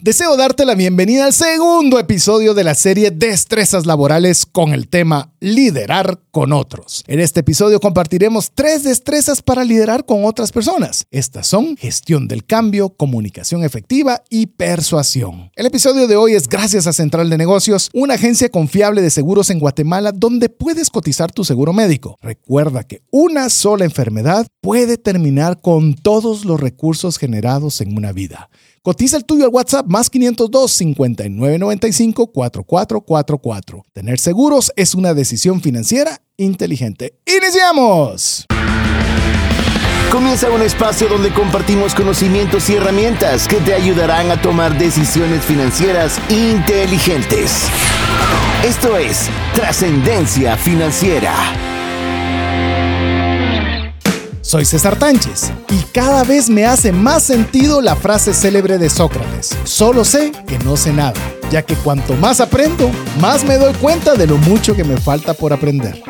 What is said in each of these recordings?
Deseo darte la bienvenida al segundo episodio de la serie Destrezas Laborales con el tema Liderar con otros. En este episodio compartiremos tres destrezas para liderar con otras personas. Estas son gestión del cambio, comunicación efectiva y persuasión. El episodio de hoy es gracias a Central de Negocios, una agencia confiable de seguros en Guatemala donde puedes cotizar tu seguro médico. Recuerda que una sola enfermedad puede terminar con todos los recursos generados en una vida. Cotiza el tuyo al WhatsApp más 502 5995 4444. Tener seguros es una decisión financiera inteligente. ¡Iniciamos! Comienza un espacio donde compartimos conocimientos y herramientas que te ayudarán a tomar decisiones financieras inteligentes. Esto es Trascendencia Financiera. Soy César Tánchez y cada vez me hace más sentido la frase célebre de Sócrates, solo sé que no sé nada, ya que cuanto más aprendo, más me doy cuenta de lo mucho que me falta por aprender.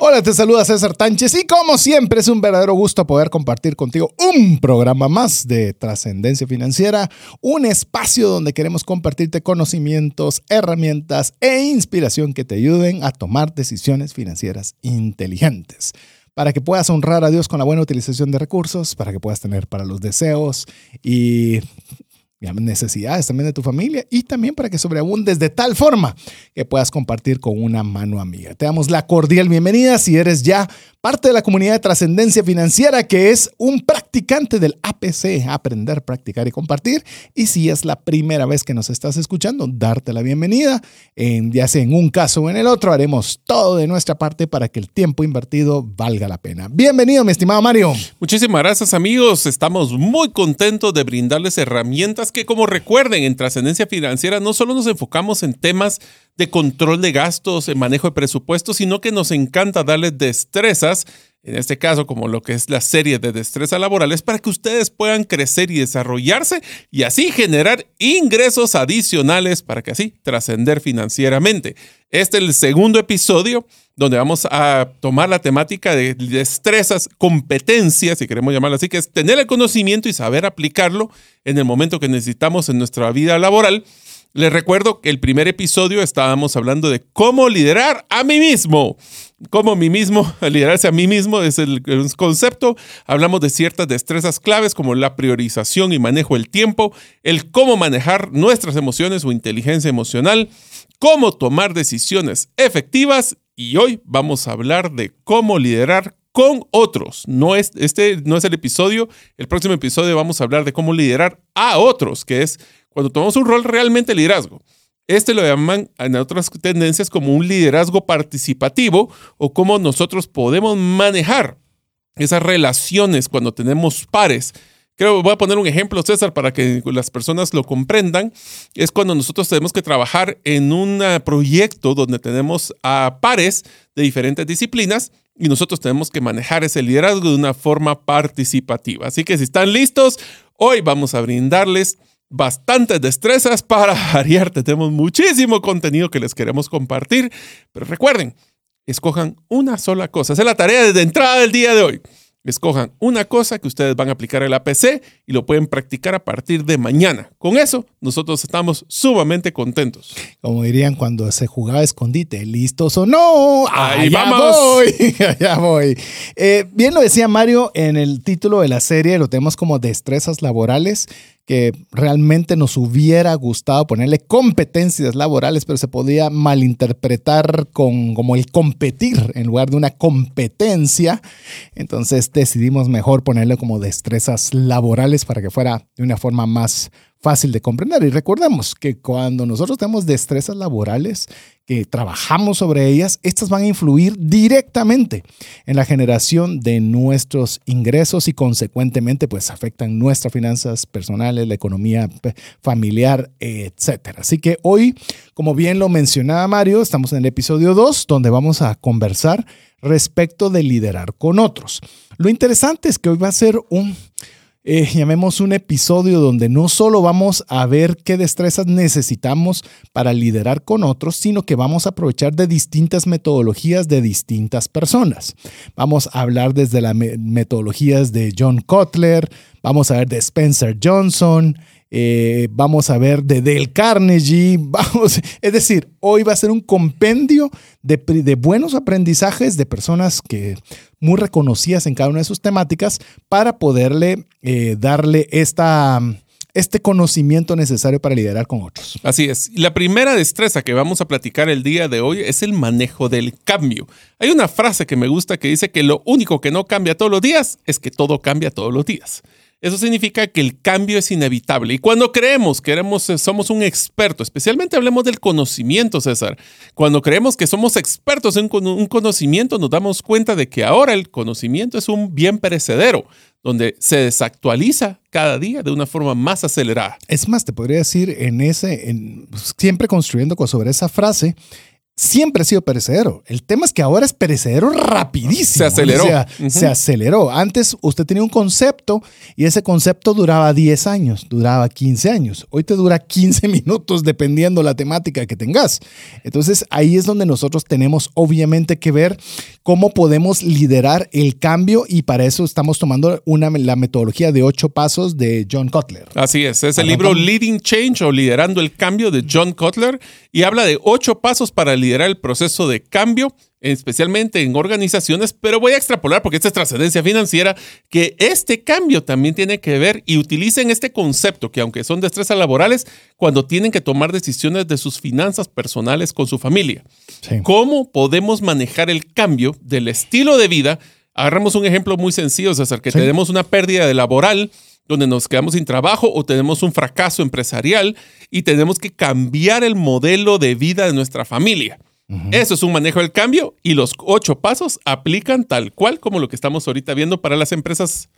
Hola, te saluda César Tánchez y como siempre es un verdadero gusto poder compartir contigo un programa más de trascendencia financiera, un espacio donde queremos compartirte conocimientos, herramientas e inspiración que te ayuden a tomar decisiones financieras inteligentes para que puedas honrar a Dios con la buena utilización de recursos, para que puedas tener para los deseos y necesidades también de tu familia y también para que sobreabundes de tal forma que puedas compartir con una mano amiga. Te damos la cordial bienvenida si eres ya parte de la comunidad de trascendencia financiera que es un practicante del APC, aprender, practicar y compartir. Y si es la primera vez que nos estás escuchando, darte la bienvenida. En, ya sea en un caso o en el otro, haremos todo de nuestra parte para que el tiempo invertido valga la pena. Bienvenido, mi estimado Mario. Muchísimas gracias, amigos. Estamos muy contentos de brindarles herramientas que, como recuerden, en trascendencia financiera no solo nos enfocamos en temas de control de gastos, en manejo de presupuestos, sino que nos encanta darles destrezas, en este caso como lo que es la serie de destrezas laborales, para que ustedes puedan crecer y desarrollarse y así generar ingresos adicionales para que así trascender financieramente. Este es el segundo episodio donde vamos a tomar la temática de destrezas, competencias, si queremos llamarlo así, que es tener el conocimiento y saber aplicarlo en el momento que necesitamos en nuestra vida laboral les recuerdo que el primer episodio estábamos hablando de cómo liderar a mí mismo. Cómo mí mismo, liderarse a mí mismo es el, concepto. Hablamos de ciertas destrezas claves como la priorización y manejo del tiempo, el cómo manejar nuestras emociones o inteligencia emocional, cómo tomar decisiones efectivas y hoy vamos a hablar de cómo liderar con otros. No es, este no es el episodio. El próximo episodio vamos a hablar de cómo liderar a otros, que es cuando tomamos un rol realmente liderazgo. Este lo llaman en otras tendencias como un liderazgo participativo o cómo nosotros podemos manejar esas relaciones cuando tenemos pares. Creo, voy a poner un ejemplo, César, para que las personas lo comprendan. Es cuando nosotros tenemos que trabajar en un proyecto donde tenemos a pares de diferentes disciplinas y nosotros tenemos que manejar ese liderazgo de una forma participativa. Así que si están listos, hoy vamos a brindarles bastantes destrezas para variar. Tenemos muchísimo contenido que les queremos compartir, pero recuerden, escojan una sola cosa. Esa es la tarea desde entrada del día de hoy. Escojan una cosa que ustedes van a aplicar en la PC y lo pueden practicar a partir de mañana. Con eso, nosotros estamos sumamente contentos. Como dirían cuando se jugaba escondite, ¿listos o no? Ahí vamos. Voy, allá voy. Eh, bien lo decía Mario en el título de la serie, lo tenemos como destrezas laborales que realmente nos hubiera gustado ponerle competencias laborales, pero se podía malinterpretar con como el competir en lugar de una competencia. Entonces decidimos mejor ponerle como destrezas laborales para que fuera de una forma más fácil de comprender. Y recordemos que cuando nosotros tenemos destrezas laborales, que trabajamos sobre ellas, estas van a influir directamente en la generación de nuestros ingresos y consecuentemente pues afectan nuestras finanzas personales, la economía familiar, etc. Así que hoy, como bien lo mencionaba Mario, estamos en el episodio 2 donde vamos a conversar respecto de liderar con otros. Lo interesante es que hoy va a ser un eh, llamemos un episodio donde no solo vamos a ver qué destrezas necesitamos para liderar con otros, sino que vamos a aprovechar de distintas metodologías de distintas personas. Vamos a hablar desde las metodologías de John Kotler, vamos a ver de Spencer Johnson, eh, vamos a ver de Dale Carnegie, vamos, es decir, hoy va a ser un compendio de, de buenos aprendizajes de personas que muy reconocidas en cada una de sus temáticas para poderle eh, darle esta este conocimiento necesario para liderar con otros. Así es. La primera destreza que vamos a platicar el día de hoy es el manejo del cambio. Hay una frase que me gusta que dice que lo único que no cambia todos los días es que todo cambia todos los días. Eso significa que el cambio es inevitable. Y cuando creemos que eh, somos un experto, especialmente hablemos del conocimiento, César, cuando creemos que somos expertos en un conocimiento, nos damos cuenta de que ahora el conocimiento es un bien perecedero, donde se desactualiza cada día de una forma más acelerada. Es más, te podría decir en ese, pues, siempre construyendo sobre esa frase, siempre ha sido perecedero. El tema es que ahora es perecedero rapidísimo. Se aceleró. Se aceleró. Antes usted tenía un concepto y ese concepto duraba 10 años, duraba 15 años. Hoy te dura 15 minutos dependiendo la temática que tengas. Entonces ahí es donde nosotros tenemos obviamente que ver cómo podemos liderar el cambio y para eso estamos tomando una, la metodología de ocho pasos de John Cutler. Así es, es el libro Leading Change o Liderando el Cambio de John Cutler y habla de ocho pasos para liderar el proceso de cambio, especialmente en organizaciones, pero voy a extrapolar porque esta es trascendencia financiera, que este cambio también tiene que ver y utilicen este concepto que aunque son destrezas laborales, cuando tienen que tomar decisiones de sus finanzas personales con su familia. ¿Cómo podemos manejar el cambio del estilo de vida? Agarramos un ejemplo muy sencillo, César, que tenemos una pérdida de laboral, donde nos quedamos sin trabajo o tenemos un fracaso empresarial y tenemos que cambiar el modelo de vida de nuestra familia. Eso es un manejo del cambio y los ocho pasos aplican tal cual como lo que estamos ahorita viendo para las empresas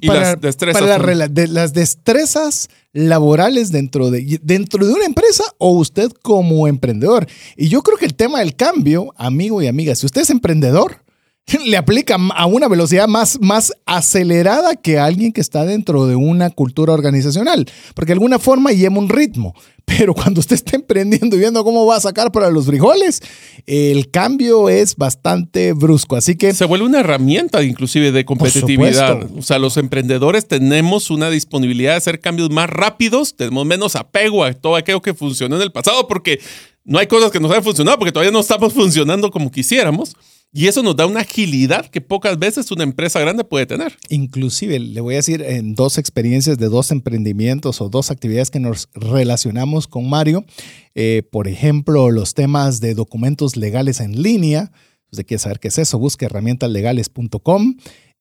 y las destrezas. Para de, las destrezas laborales dentro de, dentro de una empresa o usted como emprendedor. Y yo creo que el tema del cambio, amigo y amiga, si usted es emprendedor, le aplica a una velocidad más, más acelerada que alguien que está dentro de una cultura organizacional, porque de alguna forma lleva un ritmo. Pero cuando usted está emprendiendo y viendo cómo va a sacar para los frijoles, el cambio es bastante brusco. Así que... Se vuelve una herramienta inclusive de competitividad. O sea, los emprendedores tenemos una disponibilidad de hacer cambios más rápidos, tenemos menos apego a todo aquello que funcionó en el pasado, porque no hay cosas que nos hayan funcionado, porque todavía no estamos funcionando como quisiéramos. Y eso nos da una agilidad que pocas veces una empresa grande puede tener. Inclusive, le voy a decir, en dos experiencias de dos emprendimientos o dos actividades que nos relacionamos con Mario, eh, por ejemplo, los temas de documentos legales en línea. Usted quiere saber qué es eso, busque herramientaslegales.com.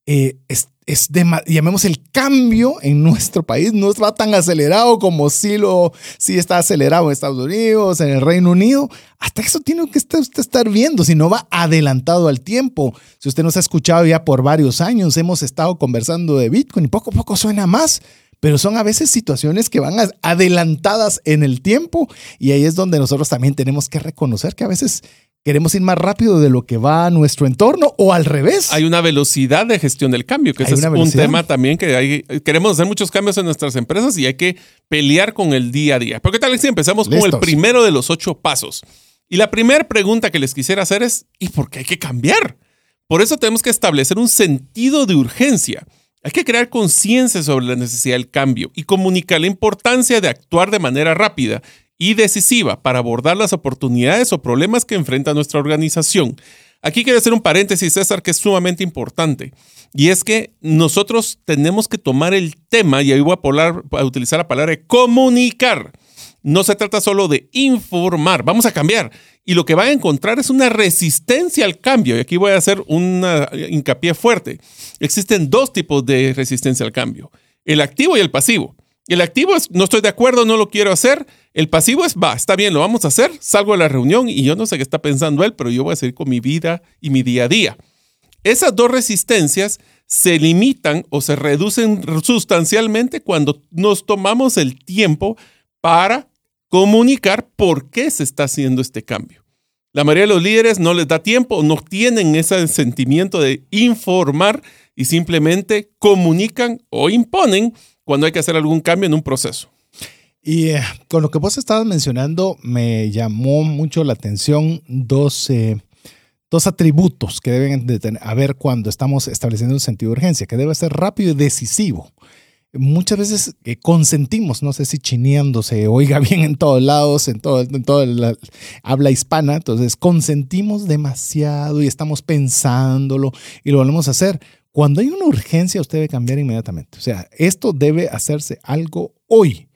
Eh, es, llamemos el cambio en nuestro país, no está tan acelerado como si lo si está acelerado en Estados Unidos, en el Reino Unido. Hasta eso tiene que usted, estar viendo, si no va adelantado al tiempo. Si usted nos ha escuchado ya por varios años, hemos estado conversando de Bitcoin y poco a poco suena más pero son a veces situaciones que van adelantadas en el tiempo y ahí es donde nosotros también tenemos que reconocer que a veces queremos ir más rápido de lo que va a nuestro entorno o al revés. Hay una velocidad de gestión del cambio, que ese es un tema también que hay, queremos hacer muchos cambios en nuestras empresas y hay que pelear con el día a día. Pero ¿qué tal si empezamos con el primero de los ocho pasos? Y la primera pregunta que les quisiera hacer es, ¿y por qué hay que cambiar? Por eso tenemos que establecer un sentido de urgencia. Hay que crear conciencia sobre la necesidad del cambio y comunicar la importancia de actuar de manera rápida y decisiva para abordar las oportunidades o problemas que enfrenta nuestra organización. Aquí quiero hacer un paréntesis, César, que es sumamente importante. Y es que nosotros tenemos que tomar el tema, y ahí voy a, a utilizar la palabra comunicar. No se trata solo de informar, vamos a cambiar. Y lo que va a encontrar es una resistencia al cambio. Y aquí voy a hacer un hincapié fuerte. Existen dos tipos de resistencia al cambio, el activo y el pasivo. El activo es, no estoy de acuerdo, no lo quiero hacer. El pasivo es, va, está bien, lo vamos a hacer. Salgo de la reunión y yo no sé qué está pensando él, pero yo voy a seguir con mi vida y mi día a día. Esas dos resistencias se limitan o se reducen sustancialmente cuando nos tomamos el tiempo para comunicar por qué se está haciendo este cambio. La mayoría de los líderes no les da tiempo, no tienen ese sentimiento de informar y simplemente comunican o imponen cuando hay que hacer algún cambio en un proceso. Y eh, con lo que vos estabas mencionando, me llamó mucho la atención dos, eh, dos atributos que deben de tener, haber cuando estamos estableciendo un sentido de urgencia, que debe ser rápido y decisivo. muchas veces eh, consentimos, no sé si chineando se oiga bien en todos lados, en todo, en toda la habla hispana, entonces consentimos demasiado y estamos pensándolo y lo volvemos a hacer. Cuando hay una urgencia, usted debe cambiar inmediatamente. O sea, esto debe hacerse algo hoy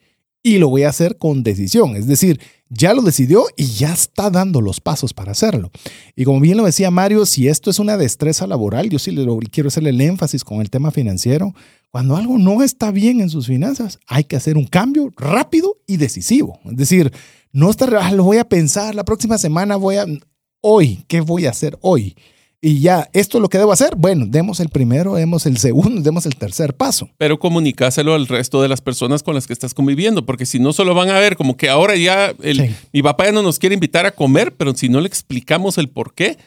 y lo voy a hacer con decisión. Es decir, ya lo decidió y ya está dando los pasos para hacerlo. Y como bien lo decía Mario, si esto es una destreza laboral, yo sí le quiero hacerle el énfasis con el tema financiero. Cuando algo no está bien en sus finanzas, hay que hacer un cambio rápido y decisivo. Es decir, no estar, ah, lo voy a pensar, la próxima semana voy a, hoy, ¿qué voy a hacer hoy? Y ya, esto es lo que debo hacer. Bueno, demos el primero, demos el segundo, demos el tercer paso. Pero comunicáselo al resto de las personas con las que estás conviviendo, porque si no, solo van a ver como que ahora ya el, mi papá ya no nos quiere invitar a comer, pero si no le explicamos el por qué,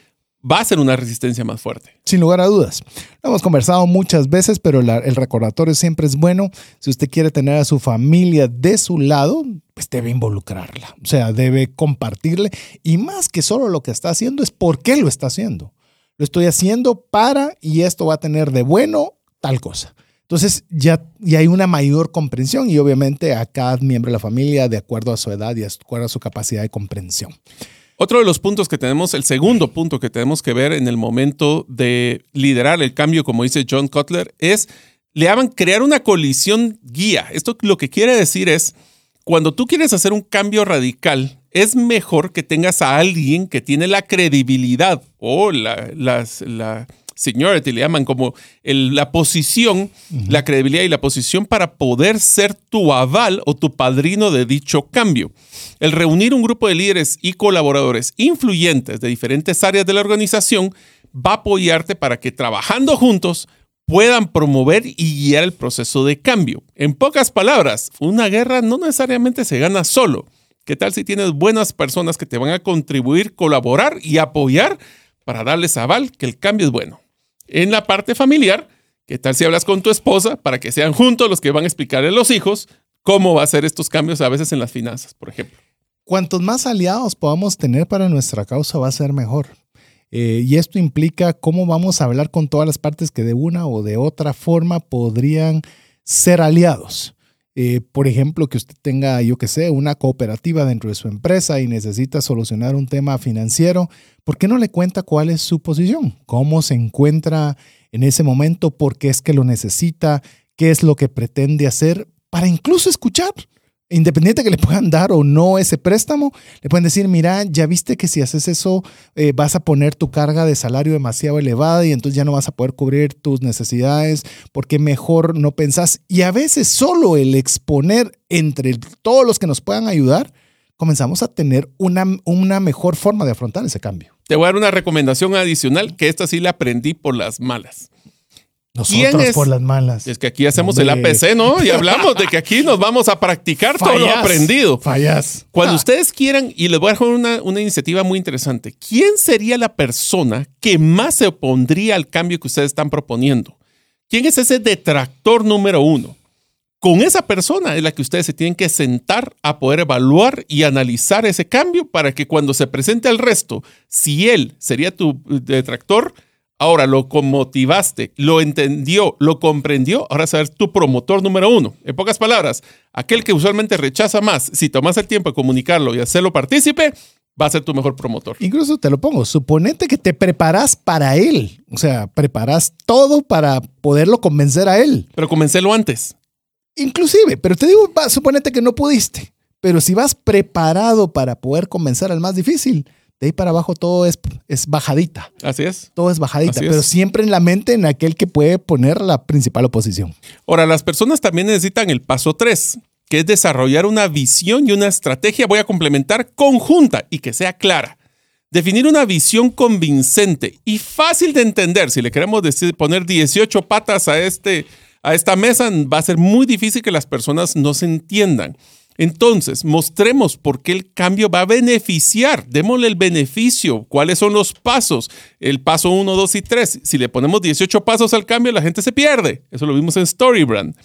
va a ser una resistencia más fuerte. Sin lugar a dudas. Lo hemos conversado muchas veces, pero el recordatorio siempre es bueno. Si usted quiere tener a su familia de su lado, pues debe involucrarla. O sea, debe compartirle. Y más que solo lo que está haciendo, es por qué lo está haciendo lo estoy haciendo para y esto va a tener de bueno tal cosa. Entonces ya, ya hay una mayor comprensión y obviamente a cada miembro de la familia de acuerdo a su edad y de acuerdo a su capacidad de comprensión. Otro de los puntos que tenemos, el segundo punto que tenemos que ver en el momento de liderar el cambio, como dice John Cutler, es, le crear una colisión guía. Esto lo que quiere decir es, cuando tú quieres hacer un cambio radical, es mejor que tengas a alguien que tiene la credibilidad o la, la seniority, le llaman como la posición, la credibilidad y la posición para poder ser tu aval o tu padrino de dicho cambio. El reunir un grupo de líderes y colaboradores influyentes de diferentes áreas de la organización va a apoyarte para que trabajando juntos puedan promover y guiar el proceso de cambio. En pocas palabras, una guerra no necesariamente se gana solo ¿Qué tal si tienes buenas personas que te van a contribuir, colaborar y apoyar para darles aval que el cambio es bueno? En la parte familiar, ¿qué tal si hablas con tu esposa para que sean juntos los que van a explicarle a los hijos cómo va a ser estos cambios a veces en las finanzas, por ejemplo? Cuantos más aliados podamos tener para nuestra causa va a ser mejor. Eh, y esto implica cómo vamos a hablar con todas las partes que de una o de otra forma podrían ser aliados. Eh, por ejemplo, que usted tenga, yo que sé, una cooperativa dentro de su empresa y necesita solucionar un tema financiero, ¿por qué no le cuenta cuál es su posición? ¿Cómo se encuentra en ese momento? ¿Por qué es que lo necesita? ¿Qué es lo que pretende hacer? Para incluso escuchar. Independiente que le puedan dar o no ese préstamo, le pueden decir, mira, ya viste que si haces eso eh, vas a poner tu carga de salario demasiado elevada y entonces ya no vas a poder cubrir tus necesidades porque mejor no pensás. Y a veces solo el exponer entre todos los que nos puedan ayudar, comenzamos a tener una, una mejor forma de afrontar ese cambio. Te voy a dar una recomendación adicional que esta sí la aprendí por las malas. Nosotros por las malas. Es que aquí hacemos el APC, ¿no? Y hablamos de que aquí nos vamos a practicar todo lo aprendido. Fallas. Cuando ah. ustedes quieran, y les voy a dejar una, una iniciativa muy interesante, ¿quién sería la persona que más se opondría al cambio que ustedes están proponiendo? ¿Quién es ese detractor número uno? Con esa persona es la que ustedes se tienen que sentar a poder evaluar y analizar ese cambio para que cuando se presente al resto, si él sería tu detractor, Ahora lo motivaste, lo entendió, lo comprendió. Ahora ser tu promotor número uno. En pocas palabras, aquel que usualmente rechaza más, si tomas el tiempo de comunicarlo y hacerlo partícipe, va a ser tu mejor promotor. Incluso te lo pongo, suponete que te preparas para él. O sea, preparas todo para poderlo convencer a él. Pero convencerlo antes. Inclusive, pero te digo, suponete que no pudiste. Pero si vas preparado para poder convencer al más difícil, de ahí para abajo todo es, es bajadita. Así es. Todo es bajadita, pero siempre en la mente en aquel que puede poner la principal oposición. Ahora, las personas también necesitan el paso 3, que es desarrollar una visión y una estrategia, voy a complementar, conjunta y que sea clara. Definir una visión convincente y fácil de entender. Si le queremos decir, poner 18 patas a, este, a esta mesa, va a ser muy difícil que las personas no se entiendan. Entonces, mostremos por qué el cambio va a beneficiar, démosle el beneficio, cuáles son los pasos, el paso 1, 2 y 3. Si le ponemos 18 pasos al cambio, la gente se pierde. Eso lo vimos en Storybrand,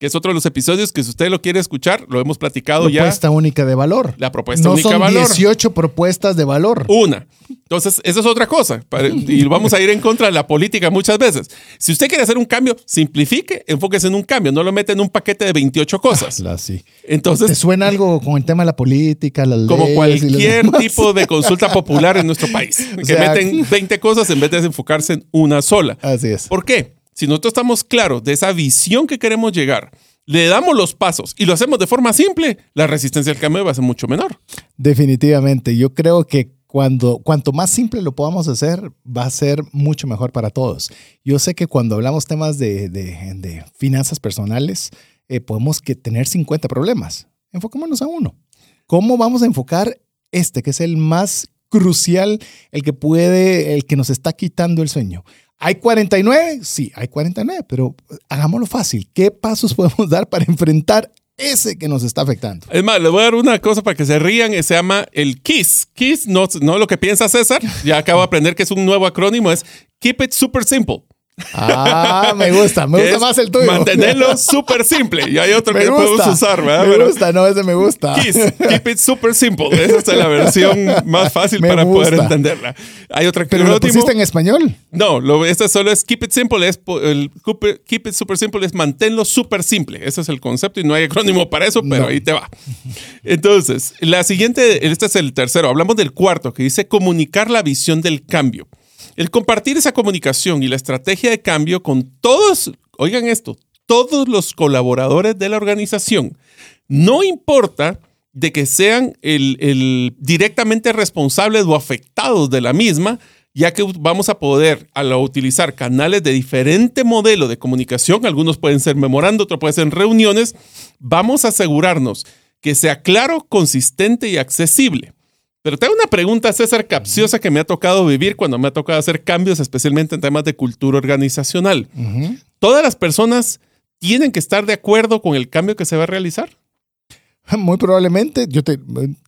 que es otro de los episodios que si usted lo quiere escuchar, lo hemos platicado ya. Propuesta única de valor. La propuesta única de valor. 18 propuestas de valor. Una. Entonces, esa es otra cosa. Y vamos a ir en contra de la política muchas veces. Si usted quiere hacer un cambio, simplifique, enfóquese en un cambio, no lo mete en un paquete de 28 cosas. La, sí. Entonces, ¿Te suena algo con el tema de la política, las como leyes cualquier tipo de consulta popular en nuestro país, que sea, meten 20 cosas en vez de enfocarse en una sola. Así es. ¿Por qué? Si nosotros estamos claros de esa visión que queremos llegar, le damos los pasos y lo hacemos de forma simple, la resistencia al cambio va a ser mucho menor. Definitivamente. Yo creo que cuando, cuanto más simple lo podamos hacer, va a ser mucho mejor para todos. Yo sé que cuando hablamos temas de, de- finanzas personales, eh, podemos que tener 50 problemas. Enfoquémonos a uno. ¿Cómo vamos a enfocar este, que es el más crucial, el que puede, el que nos está quitando el sueño? ¿Hay 49? Sí, hay 49, pero hagámoslo fácil. ¿Qué pasos podemos dar para enfrentar ese que nos está afectando? Es más, les voy a dar una cosa para que se rían, se llama el KISS. KISS, no, no lo que piensa César, ya acabo de aprender que es un nuevo acrónimo, es Keep It Super Simple. Ah, me gusta, me que gusta más el tuyo. Mantenerlo súper simple. Y hay otro me que podemos usar, ¿verdad? Me Pero gusta, no, ese me gusta. KISS, Keep It Super Simple. Esa es la versión más fácil Me para poder entenderla. Hay otra Pero lo pusiste en español. No, lo, este solo es keep it simple, es el keep- keep it super simple es manténlo súper simple. Ese es el concepto y no hay acrónimo para eso, pero No. ahí te va. Entonces, la siguiente, este es el tercero. Hablamos del cuarto, que dice comunicar la visión del cambio. El compartir esa comunicación y la estrategia de cambio con todos, oigan esto, todos los colaboradores de la organización. No importa de que sean el, el directamente responsables o afectados de la misma, ya que vamos a poder, al utilizar canales de diferente modelo de comunicación, algunos pueden ser memorando, otros pueden ser reuniones, vamos a asegurarnos que sea claro, consistente y accesible. Pero tengo una pregunta, César, capciosa que me ha tocado vivir cuando me ha tocado hacer cambios, especialmente en temas de cultura organizacional. ¿Todas las personas tienen que estar de acuerdo con el cambio que se va a realizar? Muy probablemente, yo te,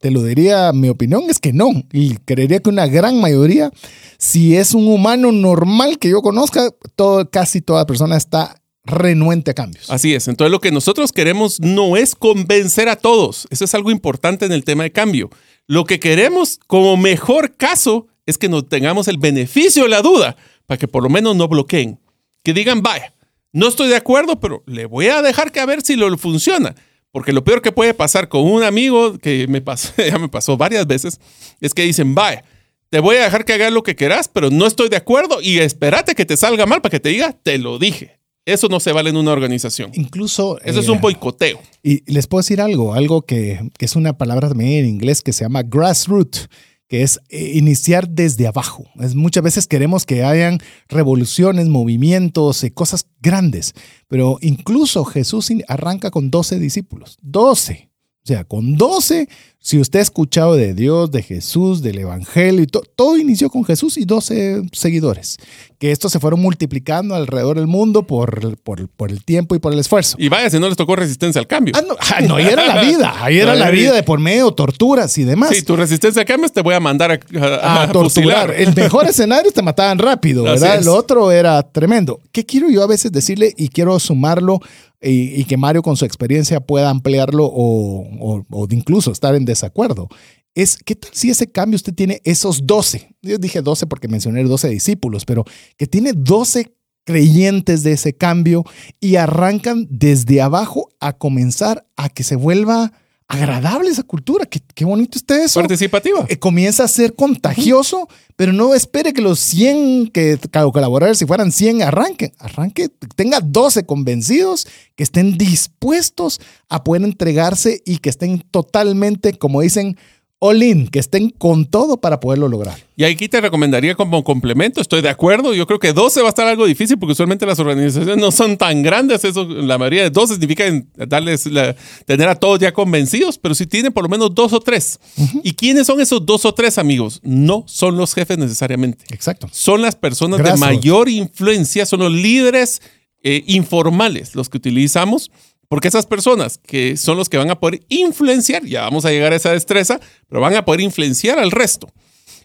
te lo diría, mi opinión es que no. Y creería que una gran mayoría, si es un humano normal que yo conozca, todo, casi toda persona está renuente a cambios. Así es. Entonces lo que nosotros queremos no es convencer a todos. Eso es algo importante en el tema de cambio. Lo que queremos como mejor caso es que nos tengamos el beneficio de la duda para que por lo menos no bloqueen. Que digan, vaya, no estoy de acuerdo, pero le voy a dejar que a ver si lo funciona. Porque lo peor que puede pasar con un amigo que me pasó, ya me pasó varias veces, es que dicen, vaya, te voy a dejar que hagas lo que quieras, pero no estoy de acuerdo y espérate que te salga mal para que te diga, te lo dije. Eso no se vale en una organización. Incluso... Eso es eh, un boicoteo. Y les puedo decir algo, algo que, que es una palabra también en inglés que se llama grassroot, que es eh, iniciar desde abajo. Es, muchas veces queremos que hayan revoluciones, movimientos, eh, cosas grandes, pero incluso Jesús arranca con 12 discípulos, 12. O sea, con 12, si usted ha escuchado de Dios, de Jesús, del Evangelio, y to- todo inició con Jesús y 12 seguidores, que estos se fueron multiplicando alrededor del mundo por, por, por el tiempo y por el esfuerzo. Y vaya, si no les tocó resistencia al cambio. Ah, no, ah, no, ahí era la vida, ahí era la vida de por medio, torturas y demás. Si tu resistencia al cambio, te voy a mandar a, a- a a torturar. El mejor escenario te mataban rápido, ¿verdad? Lo otro era tremendo. ¿Qué quiero yo a veces decirle y quiero sumarlo y, que Mario con su experiencia pueda ampliarlo o, o- o incluso estar en desacuerdo? Es, ¿qué tal si ese cambio usted tiene esos 12? Yo dije 12 porque mencioné 12 discípulos, pero que tiene 12 creyentes de ese cambio y arrancan desde abajo a comenzar a que se vuelva agradable esa cultura. Qué, qué bonito está eso Participativa. eh, comienza a ser contagioso, pero no espere que los 100 que colaboradores, si fueran 100, arranquen. Arranque, tenga 12 convencidos que estén dispuestos a poder entregarse y que estén totalmente, como dicen, all in, que estén con todo para poderlo lograr. Y aquí te recomendaría como complemento, estoy de acuerdo. Yo creo que 12 va a estar algo difícil porque usualmente las organizaciones no son tan grandes. Eso, la mayoría de 12 significa darles la- tener a todos ya convencidos, pero si tienen por lo menos dos o tres. ¿Y quiénes son esos dos o tres amigos? No son los jefes necesariamente. Exacto. Son las personas de mayor influencia, son los líderes eh, informales los que utilizamos, porque esas personas que son los que van a poder influenciar, ya vamos a llegar a esa destreza, pero van a poder influenciar al resto.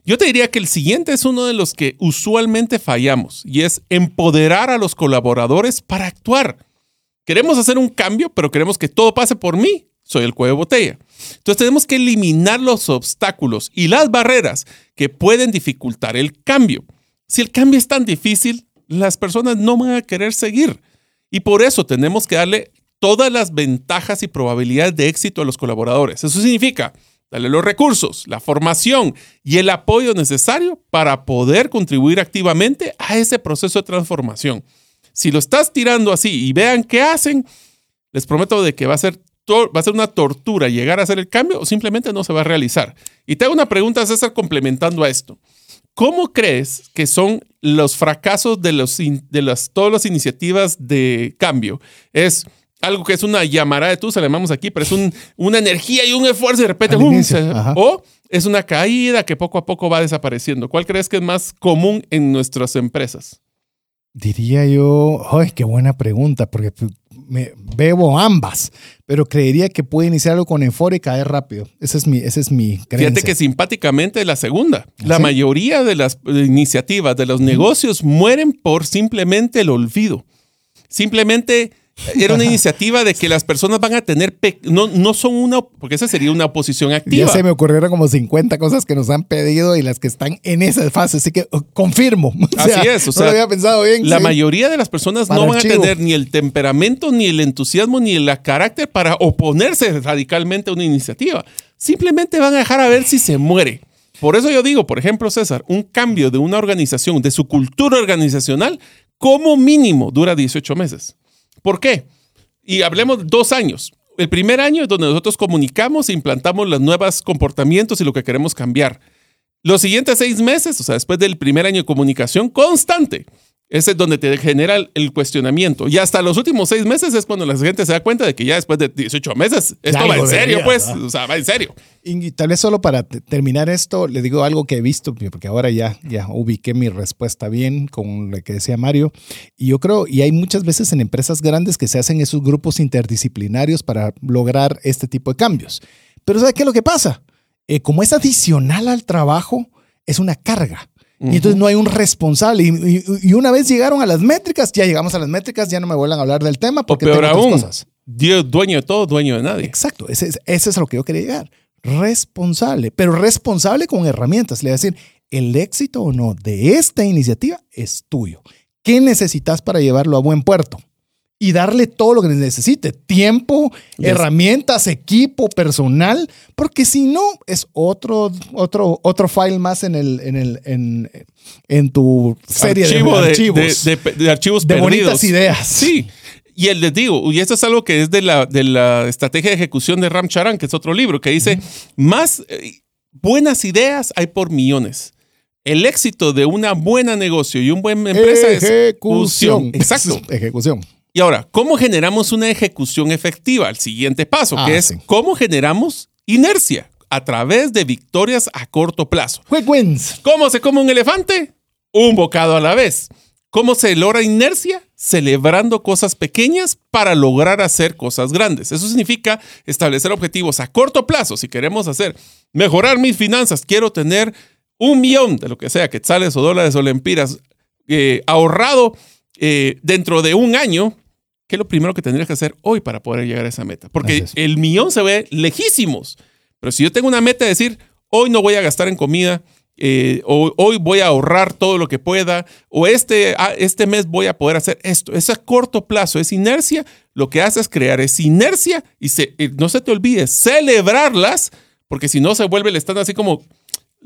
Yo te diría que el siguiente es uno de los que usualmente fallamos y es empoderar a los colaboradores para actuar. Queremos hacer un cambio, pero queremos que todo pase por mí. Soy el cuello de botella. Entonces tenemos que eliminar los obstáculos y las barreras que pueden dificultar el cambio. Si el cambio es tan difícil, las personas no van a querer seguir. Y por eso tenemos que darle todas las ventajas y probabilidades de éxito a los colaboradores. Eso significa darle los recursos, la formación y el apoyo necesario para poder contribuir activamente a ese proceso de transformación. Si lo estás tirando así y vean qué hacen, les prometo de que va a ser va a ser una tortura llegar a hacer el cambio o simplemente no se va a realizar. Y te hago una pregunta, César, complementando a esto. ¿Cómo crees que son los fracasos de, los, de las, todas las iniciativas de cambio? Es algo que es una llamarada de tusa, le llamamos aquí, pero es una energía y un esfuerzo y de repente, o es una caída que poco a poco va desapareciendo. ¿Cuál crees que es más común en nuestras empresas? Diría yo, ay, qué buena pregunta, porque me bebo ambas, pero creería que puede iniciar algo con enfoque y caer rápido. Esa es mi, esa es mi creencia. Fíjate que simpáticamente la segunda. La mayoría de las iniciativas de los negocios mueren por simplemente el olvido. Simplemente era una iniciativa de que las personas van a tener, no, no son una, porque esa sería una oposición activa. Ya se me ocurrieron como 50 cosas que nos han pedido y las que están en esa fase, así que uh, confirmo. así es, o sea, no lo había pensado bien. La mayoría de las personas no van a tener ni el temperamento, ni el entusiasmo, ni el carácter para oponerse radicalmente a una iniciativa. Simplemente van a dejar a ver si se muere. Por eso yo digo, por ejemplo, César, un cambio de una organización, de su cultura organizacional, como mínimo dura 18 meses. ¿Por qué? Y hablemos dos años. El primer año es donde nosotros comunicamos e implantamos los nuevos comportamientos y lo que queremos cambiar. Los siguientes seis meses, o sea, después del primer año de comunicación constante, ese es donde te genera el cuestionamiento. Y hasta los últimos seis meses es cuando la gente se da cuenta de que ya después de 18 meses, esto va en serio, pues. O sea, va en serio. Y tal vez solo para terminar esto, le digo algo que he visto, porque ahora ya, ya ubiqué mi respuesta bien con lo que decía Mario. Y yo creo, y hay muchas veces en empresas grandes que se hacen esos grupos interdisciplinarios para lograr este tipo de cambios. Pero ¿sabe qué es lo que pasa? Eh, como es adicional al trabajo, es una carga. Y entonces no hay un responsable. Y, una vez llegaron a las métricas, ya llegamos a las métricas, ya no me vuelvan a hablar del tema porque o peor aún, cosas. Dios dueño de todo, dueño de nadie. Exacto, ese, es a lo que yo quería llegar. Responsable, pero responsable con herramientas. Le voy a decir, el éxito o no de esta iniciativa es tuyo. ¿Qué necesitas para llevarlo a buen puerto? Y darle todo lo que necesite, tiempo, herramientas, equipo, personal, porque si no es otro, otro, otro file más en, el, en, el, en, en tu serie de, archivos. De, archivos de bonitas ideas. Sí. Y les digo, y esto es algo que es de la, de la estrategia de ejecución de Ram Charan, que es otro libro, que dice, más eh, buenas ideas hay por millones. El éxito de una buena negocio y un buen empresa es ejecución. Exacto. Ejecución. Y ahora, ¿cómo generamos una ejecución efectiva? El siguiente paso, que ah, es cómo generamos inercia a través de victorias a corto plazo. Quick wins. ¿Cómo se come un elefante? Un bocado a la vez. ¿Cómo se logra inercia? Celebrando cosas pequeñas para lograr hacer cosas grandes. Eso significa establecer objetivos a corto plazo. Si queremos hacer, mejorar mis finanzas, quiero tener un millón de lo que sea, quetzales o dólares o lempiras eh, ahorrado eh, dentro de un año, ¿qué es lo primero que tendrías que hacer hoy para poder llegar a esa meta? Porque el millón se ve lejísimos. Pero si yo tengo una meta de decir, hoy no voy a gastar en comida, eh, o hoy voy a ahorrar todo lo que pueda, o este, este mes voy a poder hacer esto. Es a corto plazo, es inercia. Lo que hace es crear esa inercia y no se te olvide celebrarlas, porque si no se vuelve el stand así como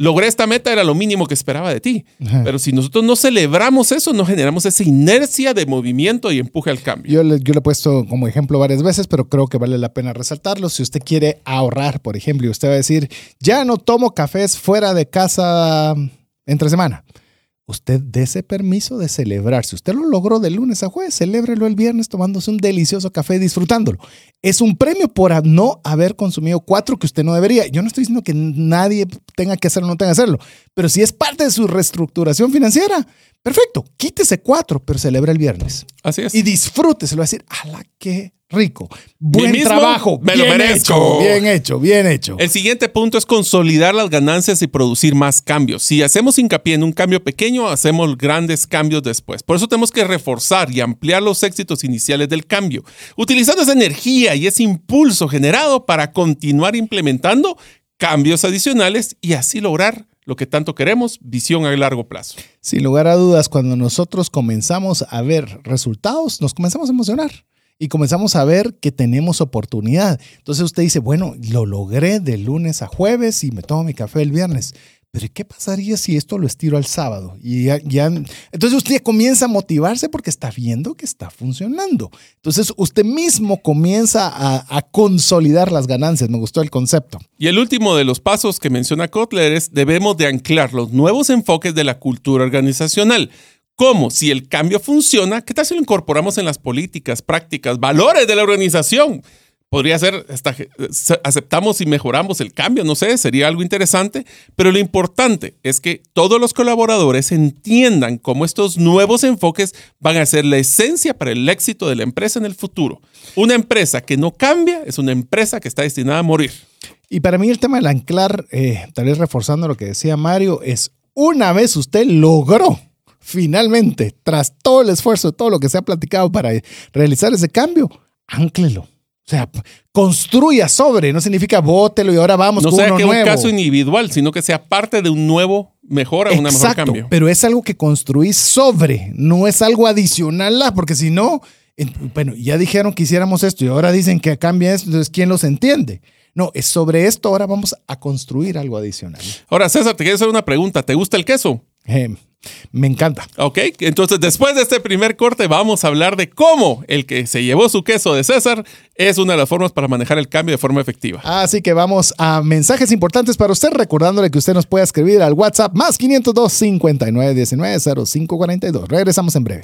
logré esta meta, era lo mínimo que esperaba de ti. Pero si nosotros no celebramos eso, no generamos esa inercia de movimiento y empuje al cambio. Yo le, yo le he puesto como ejemplo varias veces, pero creo que vale la pena resaltarlo. Si usted quiere ahorrar, por ejemplo, y usted va a decir, ya no tomo cafés fuera de casa entre semana usted ese permiso de celebrar. Si usted lo logró de lunes a jueves, celébrelo el viernes tomándose un delicioso café y disfrutándolo. Es un premio por no haber consumido cuatro que usted no debería. Yo no estoy diciendo que nadie tenga que hacerlo o no tenga que hacerlo, pero si es parte de su reestructuración financiera, perfecto, quítese cuatro, pero celebra el viernes. Así es. Y disfrúteselo, a decir, a la que rico. Buen mismo, trabajo. me lo merezco. Hecho, bien hecho, bien hecho. El siguiente punto es consolidar las ganancias y producir más cambios. Si hacemos hincapié en un cambio pequeño, hacemos grandes cambios después. Por eso tenemos que reforzar y ampliar los éxitos iniciales del cambio, utilizando esa energía y ese impulso generado para continuar implementando cambios adicionales y así lograr lo que tanto queremos, visión a largo plazo. Sin lugar a dudas, cuando nosotros comenzamos a ver resultados, nos comenzamos a emocionar y comenzamos a ver que tenemos oportunidad. Entonces usted dice, bueno, lo logré de lunes a jueves y me tomo mi café el viernes. Pero ¿qué pasaría si esto lo estiro al sábado? Y ya, entonces usted comienza a motivarse porque está viendo que está funcionando. Entonces usted mismo comienza a, consolidar las ganancias. Me gustó el concepto. Y el último de los pasos que menciona Kotler es debemos de anclar los nuevos enfoques de la cultura organizacional. Como si el cambio funciona, ¿qué tal si lo incorporamos en las políticas, prácticas, valores de la organización? Podría ser, hasta, aceptamos y mejoramos el cambio, no sé, sería algo interesante, pero lo importante es que todos los colaboradores entiendan cómo estos nuevos enfoques van a ser la esencia para el éxito de la empresa en el futuro. Una empresa que no cambia es una empresa que está destinada a morir. Y para mí el tema del anclar, eh, tal vez reforzando lo que decía Mario, es una vez usted logró finalmente, tras todo el esfuerzo, todo lo que se ha platicado para realizar ese cambio, ánclelo. O sea, construya sobre, no significa bótelo y ahora vamos no con sea uno que nuevo. un caso individual, sino que sea parte de un nuevo mejora, un mejor Exacto, cambio. pero es algo que construís sobre, no es algo adicional, porque si no, en- bueno, ya dijeron que hiciéramos esto y ahora dicen que cambia esto, entonces ¿quién los entiende? No, es sobre esto ahora vamos a construir algo adicional. Ahora, César, te quiero hacer una pregunta. ¿Te gusta el queso? Eh, me encanta. Ok, entonces después de este primer corte vamos a hablar de cómo el que se llevó su queso de César es una de las formas para manejar el cambio de forma efectiva. Así que vamos a mensajes importantes para usted, recordándole que usted nos puede escribir al WhatsApp más 502 59 19 0542. Regresamos en breve.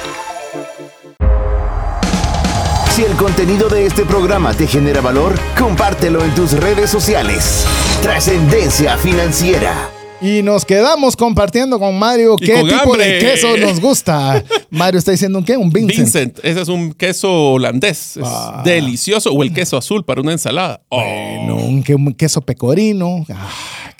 Si el contenido de este programa te genera valor, compártelo en tus redes sociales. Trascendencia financiera. Y nos quedamos compartiendo con Mario Y qué con tipo hambre. de queso nos gusta. Mario está diciendo un qué, un Vincent. Vincent, ese es un queso holandés. Es Ah. delicioso. O el queso azul para una ensalada. Oh, Bueno, un queso pecorino. Ah,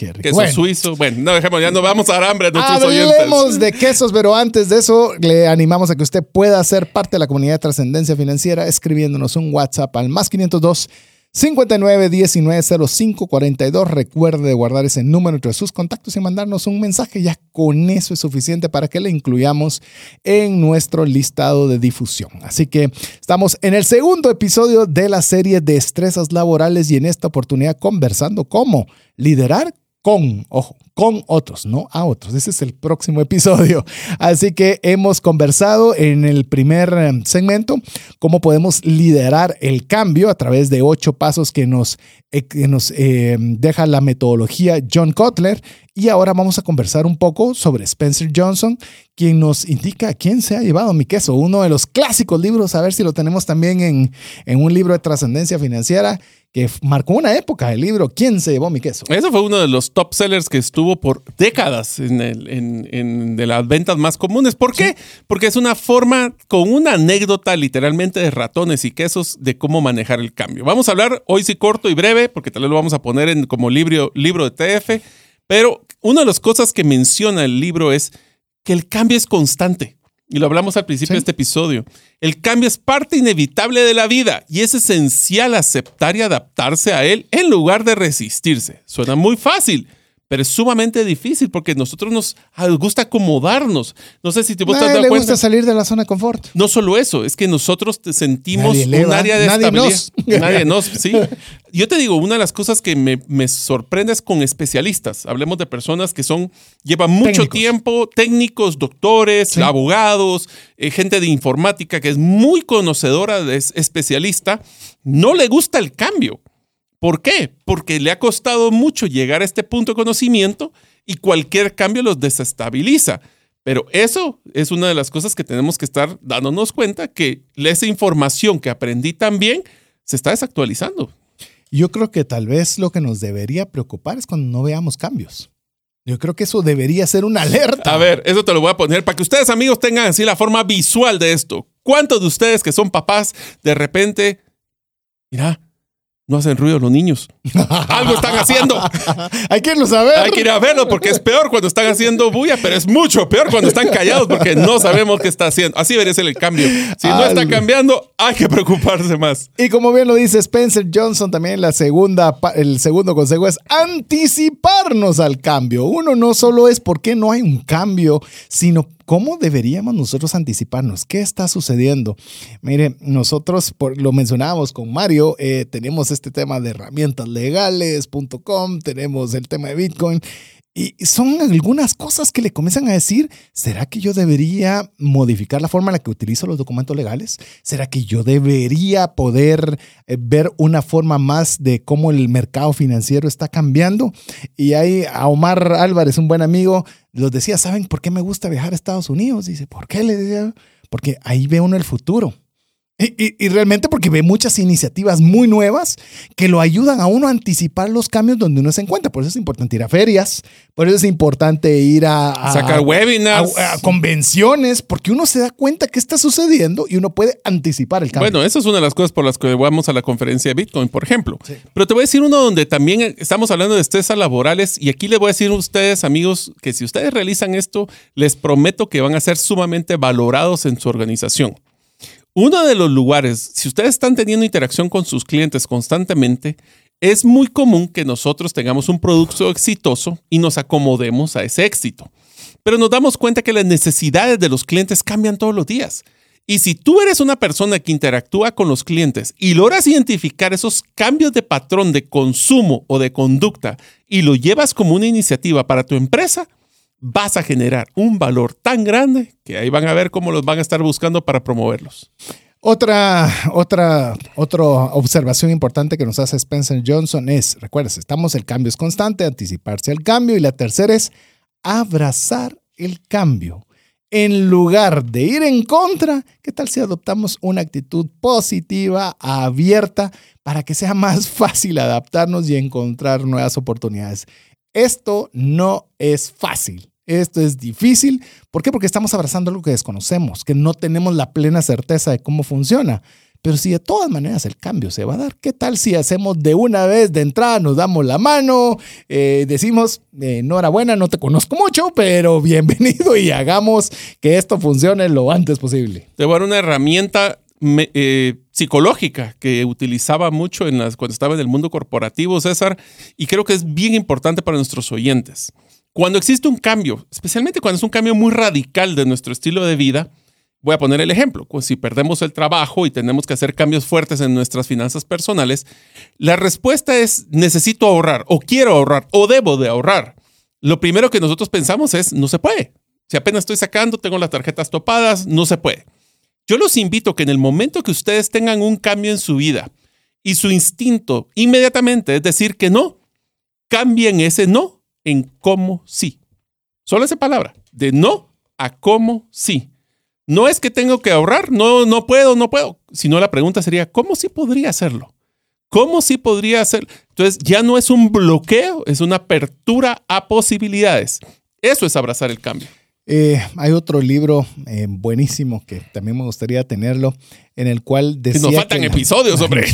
qué rico. queso Bueno, suizo. Bueno, no dejemos, ya no vamos a dar hambre a nuestros Hablemos oyentes. de quesos, pero antes de eso, le animamos a que usted pueda ser parte de la comunidad de trascendencia financiera escribiéndonos un WhatsApp al más 502 59 19 05 42. Recuerde de guardar ese número entre sus contactos y mandarnos un mensaje. Ya con eso es suficiente para que le incluyamos en nuestro listado de difusión. Así que estamos en el segundo episodio de la serie Destrezas Laborales y en esta oportunidad conversando cómo liderar con, ojo, con otros, no a otros. Ese es el próximo episodio. Así que hemos conversado en el primer eh, segmento cómo podemos liderar el cambio a través de ocho pasos que nos, eh, que nos eh, deja la metodología John Kotler. Y ahora vamos a conversar un poco sobre Spencer Johnson, quien nos indica quién se ha llevado mi queso, uno de los clásicos libros, a ver si lo tenemos también en, en un libro de trascendencia financiera que marcó una época el libro ¿Quién se llevó mi queso? Ese fue uno de los top sellers que estuvo mantuvo por décadas en, el- en- en- de las ventas más comunes. ¿Por qué? Porque es una forma con una anécdota literalmente de ratones y quesos de cómo manejar el cambio. Vamos a hablar hoy sí corto y breve, porque tal vez lo vamos a poner en, como libro, libro de TF, pero una de las cosas que menciona el libro es que el cambio es constante. Y lo hablamos al principio Sí. de este episodio. El cambio es parte inevitable de la vida y es esencial aceptar y adaptarse a él en lugar de resistirse. Suena muy fácil, pero es sumamente difícil porque nosotros nos nos gusta acomodarnos. No sé si te vos te cuenta. gusta salir de la zona de confort. No solo eso, es que nosotros te sentimos Nadie un área de nadie estabilidad. nos. Nadie nos, sí. Yo te digo, una de las cosas que me, me sorprende es con especialistas. Hablemos de personas que son, llevan mucho Técnicos. tiempo, técnicos, doctores, Sí. abogados, eh, gente de informática que es muy conocedora, es especialista, no le gusta el cambio. ¿Por qué? Porque le ha costado mucho llegar a este punto de conocimiento y cualquier cambio los desestabiliza. Pero eso es una de las cosas que tenemos que estar dándonos cuenta que esa información que aprendí también se está desactualizando. Yo creo que tal vez lo que nos debería preocupar es cuando no veamos cambios. Yo creo que eso debería ser una alerta. A ver, eso te lo voy a poner para que ustedes amigos tengan así la forma visual de esto. ¿Cuántos de ustedes que son papás de repente, mira, no hacen ruido los niños? Algo están haciendo. Hay que irlo saber. Hay que ir a verlo porque es peor cuando están haciendo bulla, pero es mucho peor cuando están callados porque no sabemos qué está haciendo. Así debería ser el cambio. Si no está cambiando, hay que preocuparse más. Y como bien lo dice Spencer Johnson, también la segunda, el segundo consejo es anticiparnos al cambio. Uno no solo es por qué no hay un cambio, sino cómo deberíamos nosotros anticiparnos. ¿Qué está sucediendo? Mire, nosotros por, lo mencionábamos con Mario, eh, tenemos este tema de herramientaslegales.com, tenemos el tema de Bitcoin. Y son algunas cosas que le comienzan a decir, ¿será que yo debería modificar la forma en la que utilizo los documentos legales? ¿Será que yo debería poder eh, ver una forma más de cómo el mercado financiero está cambiando? Y ahí a Omar Álvarez, un buen amigo, los decía, ¿saben por qué me gusta viajar a Estados Unidos? Dice, ¿por qué? Le decía, porque ahí ve uno el futuro. Y, y- y realmente porque ve muchas iniciativas muy nuevas que lo ayudan a uno a anticipar los cambios donde uno se encuentra. Por eso es importante ir a ferias, por eso es importante ir a, a- Sacar webinars. a- a convenciones, porque uno se da cuenta qué está sucediendo y uno puede anticipar el cambio. Bueno, esa es una de las cosas por las que vamos a la conferencia de Bitcoin, por ejemplo. Pero te voy a decir uno donde también estamos hablando de estrés laborales y aquí les voy a decir a ustedes, amigos, que si ustedes realizan esto, les prometo que van a ser sumamente valorados en su organización. Uno de los lugares, si ustedes están teniendo interacción con sus clientes constantemente, es muy común que nosotros tengamos un producto exitoso y nos acomodemos a ese éxito. Pero nos damos cuenta que las necesidades de los clientes cambian todos los días. Y si tú eres una persona que interactúa con los clientes y logras identificar esos cambios de patrón de consumo o de conducta y lo llevas como una iniciativa para tu empresa, vas a generar un valor tan grande que ahí van a ver cómo los van a estar buscando para promoverlos. Otra, otra, otra observación importante que nos hace Spencer Johnson es, recuerda, estamos, el cambio es constante, anticiparse al cambio. Y la tercera es abrazar el cambio. En lugar de ir en contra, ¿qué tal si adoptamos una actitud positiva, abierta, para que sea más fácil adaptarnos y encontrar nuevas oportunidades? Esto no es fácil. Esto es difícil. ¿Por qué? Porque estamos abrazando algo que desconocemos, que no tenemos la plena certeza de cómo funciona. Pero si de todas maneras el cambio se va a dar, ¿qué tal si hacemos de una vez de entrada, nos damos la mano, eh, decimos, eh, enhorabuena, no te conozco mucho, pero bienvenido y hagamos que esto funcione lo antes posible? Te voy a dar una herramienta eh, psicológica que utilizaba mucho en las, cuando estaba en el mundo corporativo, César, y creo que es bien importante para nuestros oyentes. Cuando existe un cambio, especialmente cuando es un cambio muy radical de nuestro estilo de vida, voy a poner el ejemplo, si perdemos el trabajo y tenemos que hacer cambios fuertes en nuestras finanzas personales, la respuesta es necesito ahorrar o quiero ahorrar o debo de ahorrar. Lo primero que nosotros pensamos es no se puede. Si apenas estoy sacando, tengo las tarjetas topadas, no se puede. Yo los invito que en el momento que ustedes tengan un cambio en su vida y su instinto inmediatamente es decir que no, cambien ese no en cómo sí. Solo esa palabra, de no a cómo sí. No es que tengo que ahorrar, no, no puedo, no puedo, sino la pregunta sería, ¿cómo sí podría hacerlo? ¿Cómo sí podría ser? Entonces ya no es un bloqueo, es una apertura a posibilidades. Eso es abrazar el cambio. Eh, hay otro libro eh, buenísimo que también me gustaría tenerlo, en el cual decía. nos faltan episodios, hombre.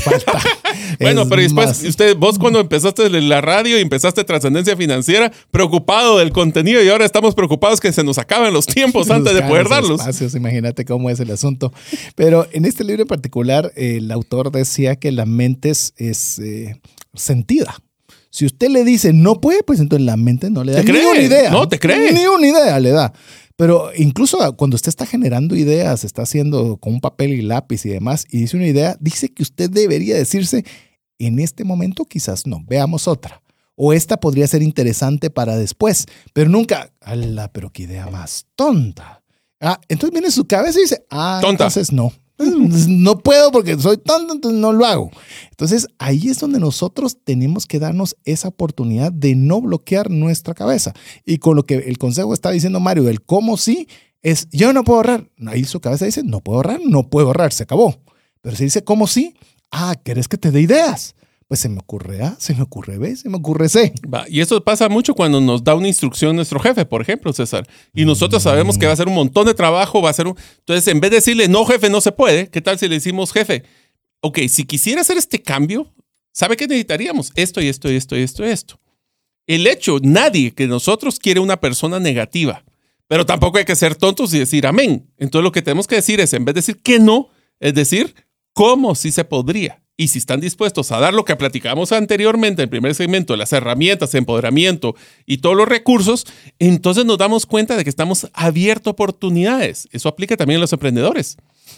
bueno, pero después, usted, vos cuando empezaste la radio y empezaste Trascendencia Financiera, preocupado del contenido y ahora estamos preocupados que se nos acaben los tiempos antes de poder darlos. Espacios, imagínate cómo es el asunto. Pero en este libro en particular, el autor decía que la mente es, eh, sentida. Si usted le dice no puede, pues entonces la mente no le da ni una idea. No, te cree. Ni una idea le da. Pero incluso cuando usted está generando ideas, está haciendo con un papel y lápiz y demás, y dice una idea, dice que usted debería decirse, en este momento quizás no, veamos otra. O esta podría ser interesante para después, pero nunca, ala, pero qué idea más tonta. Ah, entonces viene su cabeza y dice, ah, tonta. entonces no. No puedo porque soy tonto, entonces no lo hago. Entonces ahí es donde nosotros tenemos que darnos esa oportunidad de no bloquear nuestra cabeza. Y con lo que el consejo está diciendo Mario, el cómo sí, es yo no puedo ahorrar. Ahí su cabeza dice, no puedo ahorrar, no puedo ahorrar, se acabó. Pero si dice cómo sí, ah, ¿querés que te dé ideas? Pues se me ocurre A, se me ocurre B, se me ocurre C. y eso pasa mucho cuando nos da una instrucción nuestro jefe, por ejemplo, César. Y nosotros sabemos que va a ser un montón de trabajo, va a ser un... Entonces, en vez de decirle, no, jefe, no se puede, ¿qué tal si le decimos, jefe, ok, si quisiera hacer este cambio, ¿sabe qué necesitaríamos? Esto y esto y esto y esto y esto. El hecho, nadie que nosotros quiere una persona negativa, pero tampoco hay que ser tontos y decir amén. Entonces, lo que tenemos que decir es, en vez de decir que no, es decir, cómo sí se podría y si están dispuestos a dar lo que platicamos anteriormente en el primer segmento, las herramientas, empoderamiento y todos los recursos, entonces nos damos cuenta de que estamos abiertos a oportunidades. Eso aplica también a los emprendedores.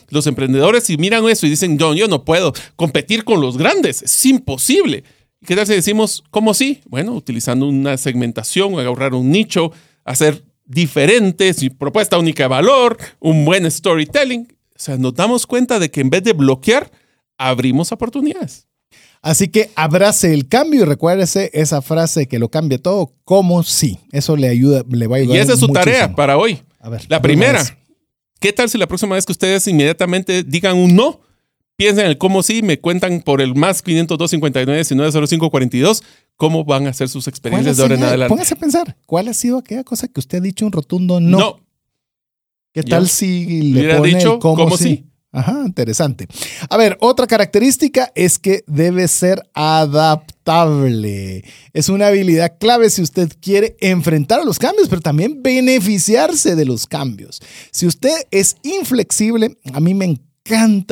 Los emprendedores, si miran eso y dicen, yo, yo no puedo competir con los grandes, es imposible. ¿Qué tal si decimos, cómo sí? Bueno, utilizando una segmentación, agarrar un nicho, hacer diferentes, propuesta única de valor, un buen storytelling. O sea, nos damos cuenta de que en vez de bloquear, abrimos oportunidades. Así que abrace el cambio y recuérdese esa frase que lo cambia todo como sí. Eso le ayuda, le va a ayudar. Y esa es su tarea para hoy. A ver, la primera, ¿qué tal si la próxima vez que ustedes inmediatamente digan un no? Piensen en el cómo sí, me cuentan por el más 502 59 1905 42 cómo van a ser sus experiencias de ahora en adelante. Póngase a pensar, ¿cuál ha sido aquella cosa que usted ha dicho un rotundo no? No. ¿Qué tal si le pone dicho cómo, sí? Ajá, interesante. A ver, otra característica es que debe ser adaptable. Es una habilidad clave si usted quiere enfrentar a los cambios, pero también beneficiarse de los cambios. Si usted es inflexible, a mí me encanta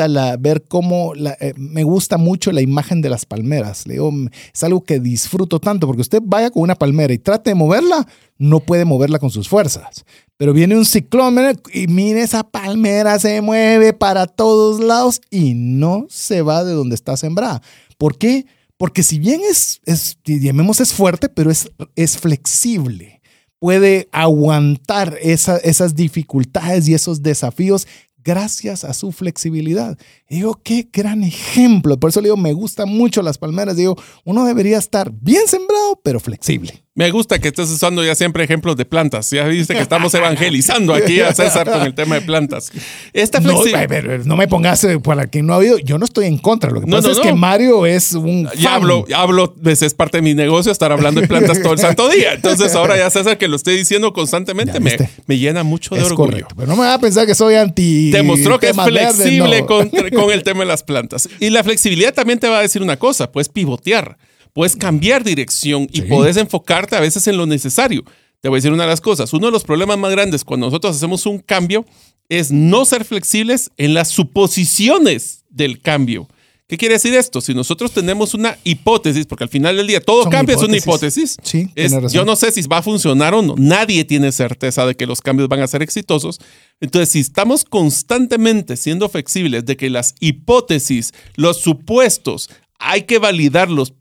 la, ver cómo eh, me gusta mucho la imagen de las palmeras. Le digo, es algo que disfruto tanto porque usted vaya con una palmera y trate de moverla, no puede moverla con sus fuerzas. Pero viene un ciclón y mire esa palmera se mueve para todos lados y no se va de donde está sembrada. ¿Por qué? Porque si bien es, es llamemos es fuerte, pero es, es flexible. Puede aguantar esas dificultades y esos desafíos gracias a su flexibilidad. Y digo, qué gran ejemplo. Por eso le digo, me gustan mucho las palmeras. Digo, uno debería estar bien sembrado, pero flexible. Me gusta que estés usando ya siempre ejemplos de plantas. Ya viste que estamos evangelizando aquí a César con el tema de plantas. Esta no, no me pongas eh, para quien no ha oído. Yo no estoy en contra. Lo que pasa es que Mario es un. Ya hablo, hablo, es parte de mi negocio estar hablando de plantas todo el santo día. Entonces ahora ya César que lo estoy diciendo constantemente me, me, llena mucho de orgullo. Correcto, pero no me va a pensar que soy anti. Demostró que es flexible con, con el tema de las plantas. Y la flexibilidad también te va a decir una cosa: puedes pivotear puedes cambiar dirección y puedes enfocarte a veces en lo necesario. Te voy a decir una de las cosas. Uno de los problemas más grandes cuando nosotros hacemos un cambio es no ser flexibles en las suposiciones del cambio. ¿Qué quiere decir esto? Si nosotros tenemos una hipótesis, porque al final del día todo cambio es una hipótesis. Sí, Yo no sé si va a funcionar o no. Nadie tiene certeza de que los cambios van a ser exitosos. Entonces, si estamos constantemente siendo flexibles de que las hipótesis, los supuestos, hay que validarlos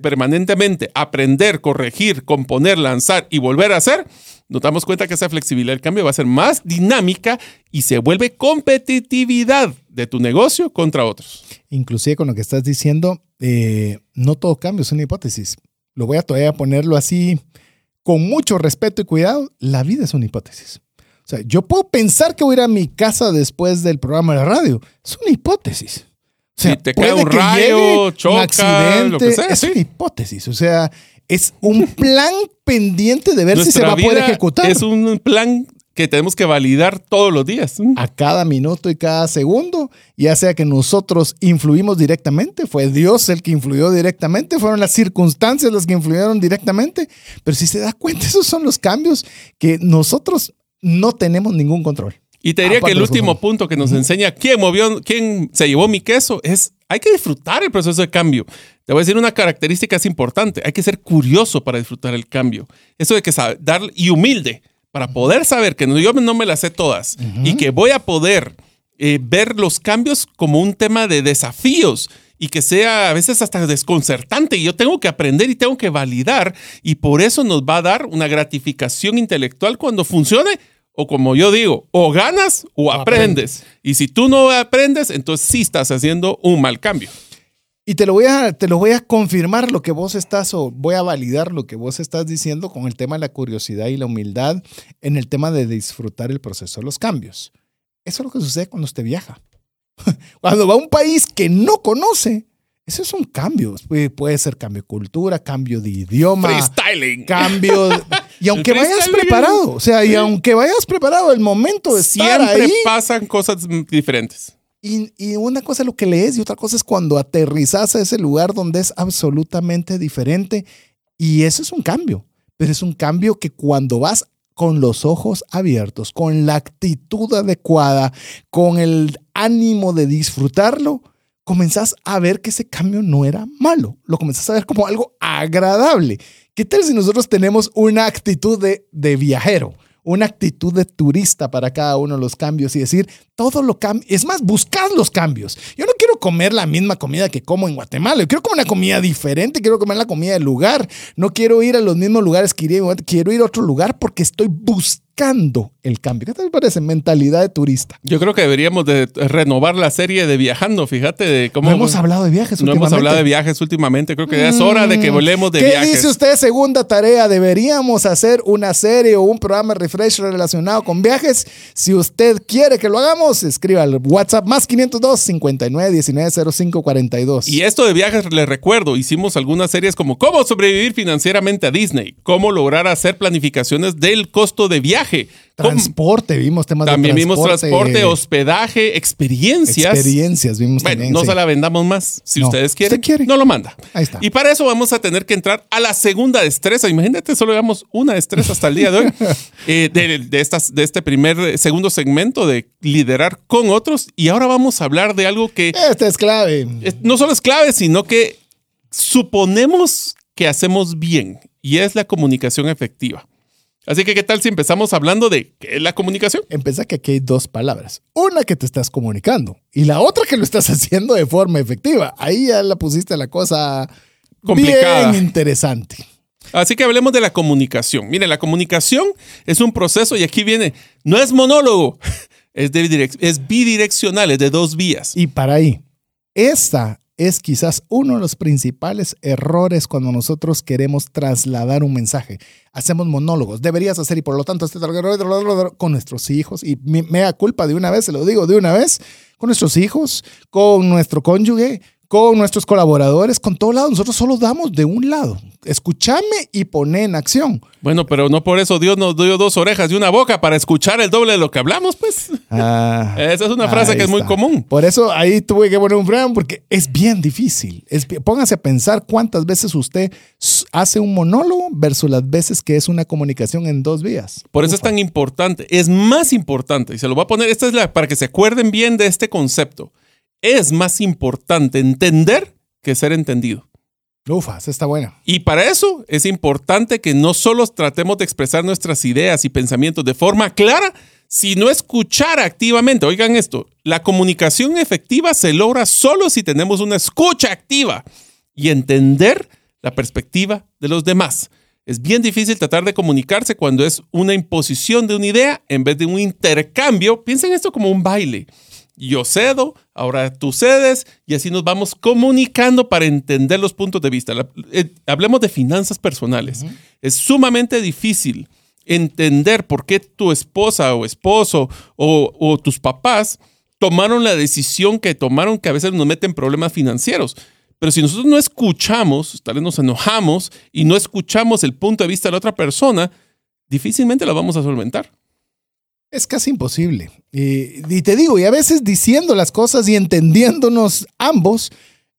permanentemente aprender, corregir, componer, lanzar y volver a hacer, nos damos cuenta que esa flexibilidad del cambio va a ser más dinámica y se vuelve competitividad de tu negocio contra otros. Inclusive con lo que estás diciendo, eh, no todo cambio es una hipótesis. Lo voy a todavía ponerlo así con mucho respeto y cuidado. La vida es una hipótesis. O sea, yo puedo pensar que voy a ir a mi casa después del programa de radio. Es una hipótesis. O sea, Si te cae un rayo, choca, un accidente, lo que sea, Es sí. una hipótesis, o sea, es un plan pendiente de ver si se Nuestra va a poder ejecutar. Es un plan que tenemos que validar todos los días. a cada minuto y cada segundo, ya sea que nosotros influimos directamente, fue Dios el que influyó directamente, fueron las circunstancias las que influyeron directamente, pero si se da cuenta, esos son los cambios que nosotros no tenemos ningún control. Y te diría Aparte que el último punto que nos enseña quién movió, quién se llevó mi queso es hay que disfrutar el proceso de cambio. Te voy a decir una característica es importante. Hay que ser curioso para disfrutar el cambio. Eso de que sabe, dar y humilde para poder saber que no- yo no me las sé todas y que voy a poder eh, ver los cambios como un tema de desafíos y que sea a veces hasta desconcertante y yo tengo que aprender y tengo que validar y por eso nos va a dar una gratificación intelectual cuando funcione o como yo digo, o ganas o aprendes. Y si tú no aprendes, entonces sí estás haciendo un mal cambio. Y te lo voy a, te lo voy a confirmar lo que vos estás, o voy a validar lo que vos estás diciendo con el tema de la curiosidad y la humildad en el tema de disfrutar el proceso de los cambios. Eso es lo que sucede cuando usted viaja. Cuando va a un país que no conoce, eso es un cambio. Puede, ser cambio de cultura, cambio de idioma, Freestyling. cambio. de- y aunque vayas preparado, o sea, y aunque vayas preparado, el momento de estar Siempre ahí. pasan cosas diferentes. Y, y una cosa es lo que lees y otra cosa es cuando aterrizas a ese lugar donde es absolutamente diferente. Y eso es un cambio, pero es un cambio que cuando vas con los ojos abiertos, con la actitud adecuada, con el ánimo de disfrutarlo, comenzás a ver que ese cambio no era malo, lo comenzás a ver como algo agradable. ¿Qué tal si nosotros tenemos una actitud de, de viajero? Una actitud de turista para cada uno de los cambios y decir, todo lo cambia. Es más, buscad los cambios. Yo no quiero comer la misma comida que como en Guatemala. Yo quiero comer una comida diferente. Quiero comer la comida del lugar. No quiero ir a los mismos lugares que. Quiero ir a otro lugar porque estoy buscando el cambio. ¿Qué te parece? Mentalidad de turista. Yo creo que deberíamos de renovar la serie de viajando, fíjate, de cómo... No hemos hablado de viajes no hemos últimamente. hablado de viajes últimamente. Creo que ya es hora de que volvemos de ¿Qué viajes. dice usted, segunda tarea? ¿Deberíamos hacer una serie o un programa refresh relacionado con viajes? Si usted quiere que lo hagamos, escriba al WhatsApp más 502 59 19 05 42. Y esto de viajes, les recuerdo, hicimos algunas series como cómo sobrevivir financieramente a Disney, cómo lograr hacer planificaciones del costo de viaje, Transporte, vimos temas también de vimos transporte. transporte, hospedaje, experiencias. Experiencias, vimos Bueno, también. no sí. se la vendamos más. Si No. ustedes quieren, ¿Usted quiere? no lo manda. Ahí está. Y para eso vamos a tener que entrar a la segunda destreza. Imagínate, solo llevamos una destreza hasta el día de hoy. eh, de, de estas, de este primer, eh, segundo segmento de liderar con otros. Y ahora vamos a hablar de algo que Esta es clave. no solo es clave, sino que suponemos que hacemos bien. Y es la comunicación efectiva. Así que, ¿qué tal si empezamos hablando de qué es la comunicación? Empieza que aquí hay dos palabras. Una que te estás comunicando y la otra que lo estás haciendo de forma efectiva. Ahí ya la pusiste la cosa Complicada. bien interesante. Así que hablemos de la comunicación. Mire, la comunicación es un proceso y aquí viene, no es monólogo, es, de es bidireccional, es de dos vías. Y para ahí, esta es quizás uno de los principales errores cuando nosotros queremos trasladar un mensaje. Hacemos monólogos, deberías hacer y por lo tanto este con nuestros hijos y me, da culpa de una vez, se lo digo de una vez, con nuestros hijos, con nuestro cónyuge, con nuestros colaboradores, con todo lado. Nosotros solo damos de un lado. Escúchame y poné en acción. Bueno, pero no por eso Dios nos dio dos orejas y una boca para escuchar el doble de lo que hablamos, pues. Ah, Esa es una frase que es muy común. Por eso ahí tuve que poner un freno porque es bien difícil. Es, póngase a pensar cuántas veces usted hace un monólogo versus las veces que es una comunicación en dos vías. Por eso es tan importante, es más importante, y se lo voy a poner, esta es la, para que se acuerden bien de este concepto, es más importante entender que ser entendido. Ufa, esa está buena. Y para eso es importante que no solo tratemos de expresar nuestras ideas y pensamientos de forma clara, sino escuchar activamente. Oigan esto, la comunicación efectiva se logra solo si tenemos una escucha activa y entender la perspectiva de los demás. Es bien difícil tratar de comunicarse cuando es una imposición de una idea en vez de un intercambio. Piensen esto como un baile. Yo cedo, ahora tú cedes y así nos vamos comunicando para entender los puntos de vista. La- eh, hablemos de finanzas personales. Es sumamente difícil entender por qué tu esposa o esposo o, o tus papás tomaron la decisión que tomaron que a veces nos meten problemas financieros. Pero si nosotros no escuchamos, tal vez nos enojamos y no escuchamos el punto de vista de la otra persona, difícilmente la vamos a solventar. Es casi imposible. Y, y te digo, y a veces diciendo las cosas y entendiéndonos ambos,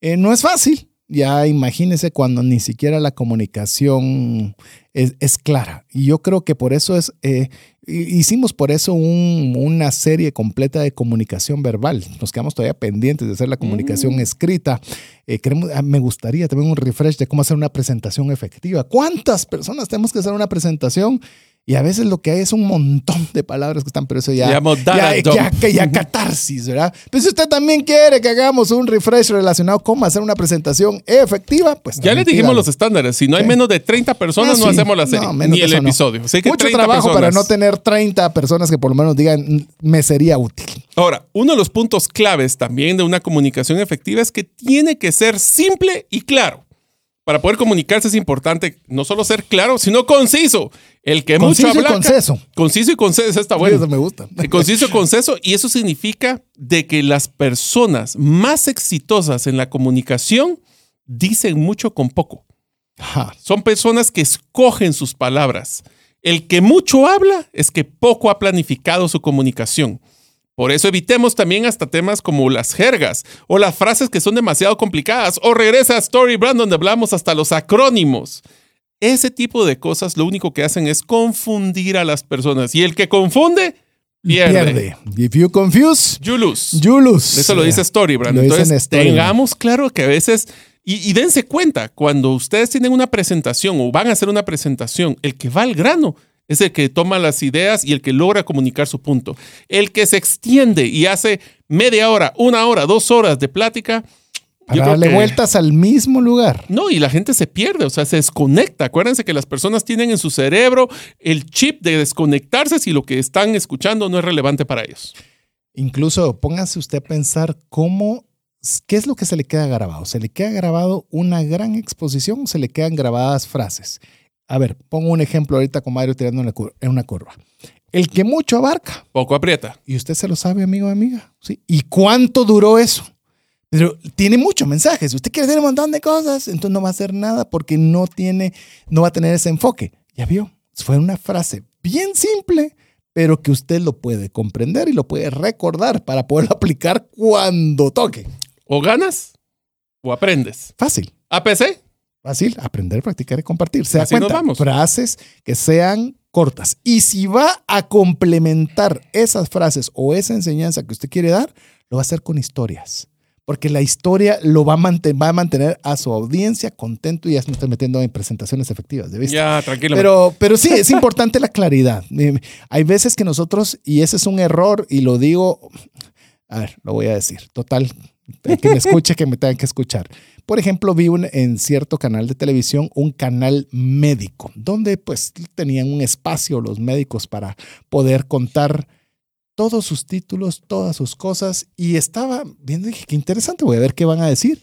eh, no es fácil. Ya imagínese cuando ni siquiera la comunicación es, es clara. Y yo creo que por eso es, eh, hicimos por eso un- una serie completa de comunicación verbal. Nos quedamos todavía pendientes de hacer la comunicación escrita. Eh, queremos, ah, me gustaría también un refresh de cómo hacer una presentación efectiva. ¿Cuántas personas tenemos que hacer una presentación? Y a veces lo que hay es un montón de palabras que están, pero eso ya, ya, ya, ya catarsis, ¿verdad? Pero si usted también quiere que hagamos un refresh relacionado con cómo hacer una presentación efectiva, pues Ya les dijimos los estándares. Si no hay Sí. menos de 30 personas, Ah, no sí. hacemos la serie, No, ni el eso no. episodio. Así que Mucho 30 trabajo para no tener 30 personas que por lo menos digan, "Mm, me sería útil. Ahora, uno de los puntos claves también de una comunicación efectiva es que tiene que ser simple y claro. Para poder comunicarse es importante no solo ser claro, sino conciso. El que Conciso mucho y habla. conceso. Conciso y conceso está bueno. Eso me gusta. Conciso y conceso. Y eso significa de que las personas más exitosas en la comunicación dicen mucho con poco. Ajá. Son personas que escogen sus palabras. El que mucho habla es que poco ha planificado su comunicación. Por eso evitemos también hasta temas como las jergas o las frases que son demasiado complicadas o regresa a Story Brand donde hablamos hasta los acrónimos. Ese tipo de cosas lo único que hacen es confundir a las personas y el que confunde pierde. Pierde. If you confuse, You lose. you lose. Eso lo dice Storybrand. Lo dice en Entonces, Storybrand. tengamos claro que a veces, y, y dense cuenta, cuando ustedes tienen una presentación o van a hacer una presentación, el que va al grano es el que toma las ideas y el que logra comunicar su punto. El que se extiende y hace media hora, una hora, dos horas de plática. Para darle que- vueltas al mismo lugar. No, y la gente se pierde, o sea, se desconecta. Acuérdense que las personas tienen en su cerebro el chip de desconectarse si lo que están escuchando no es relevante para ellos. Incluso póngase usted a pensar cómo, qué es lo que se le queda grabado. ¿Se le queda grabado una gran exposición o se le quedan grabadas frases? A ver, pongo un ejemplo ahorita con Mario tirando en, una curva. El que mucho abarca, Poco aprieta. y usted se lo sabe, amigo amiga. ¿sí? ¿Y cuánto duró eso? Pero tiene muchos mensajes. Usted quiere hacer un montón de cosas, entonces no va a hacer nada porque no tiene, no va a tener ese enfoque. Ya vio, fue una frase bien simple, pero que usted lo puede comprender y lo puede recordar para poderlo aplicar cuando toque. O ganas o aprendes. Fácil. APC, Fácil, aprender, practicar y compartir. Se da Así nos cuenta, vamos. frases que sean cortas. Y si va a complementar esas frases o esa enseñanza que usted quiere dar, lo va a hacer con historias. Porque la historia lo va a, mantener, va a mantener a su audiencia contento y ya me estoy metiendo en presentaciones efectivas. ¿de vista? Ya, tranquilo. Pero, pero sí, es importante la claridad. Eh, Hay veces que nosotros, y ese es un error, y lo digo, a ver, lo voy a decir, total, que me escuche, que me tenga que escuchar. Por ejemplo, vi en cierto canal de televisión un canal médico, donde pues tenían un espacio los médicos para poder contar todos sus títulos, todas sus cosas, y estaba viendo, dije, qué interesante, voy a ver qué van a decir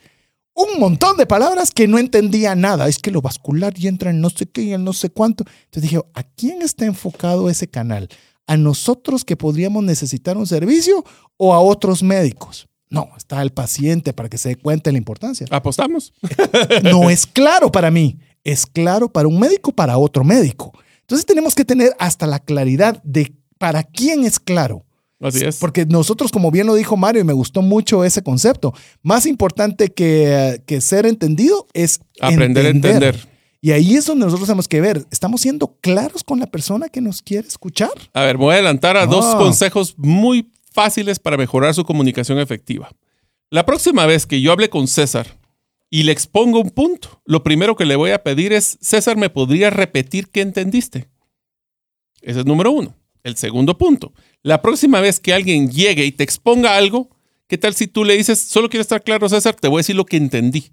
un montón de palabras que no entendía nada. Es que lo vascular y entra en no sé qué y en no sé cuánto. Entonces dije, ¿a quién está enfocado ese canal? ¿A nosotros que podríamos necesitar un servicio o a otros médicos? No, está el paciente para que se dé cuenta de la importancia. ¿Apostamos? No es claro para mí, es claro para un médico, para otro médico. Entonces tenemos que tener hasta la claridad de para quién es claro. Así es. Porque nosotros, como bien lo dijo Mario, y me gustó mucho ese concepto, más importante que, que ser entendido es Aprender a entender. Y ahí es donde nosotros tenemos que ver, ¿estamos siendo claros con la persona que nos quiere escuchar? A ver, me voy a adelantar a dos Ah. consejos muy fáciles para mejorar su comunicación efectiva. La próxima vez que yo hable con César y le expongo un punto, lo primero que le voy a pedir es, César, ¿me podría repetir qué entendiste? Ese es número uno. El segundo punto, la próxima vez que alguien llegue y te exponga algo, ¿qué tal si tú le dices, solo quiero estar claro, César, te voy a decir lo que entendí?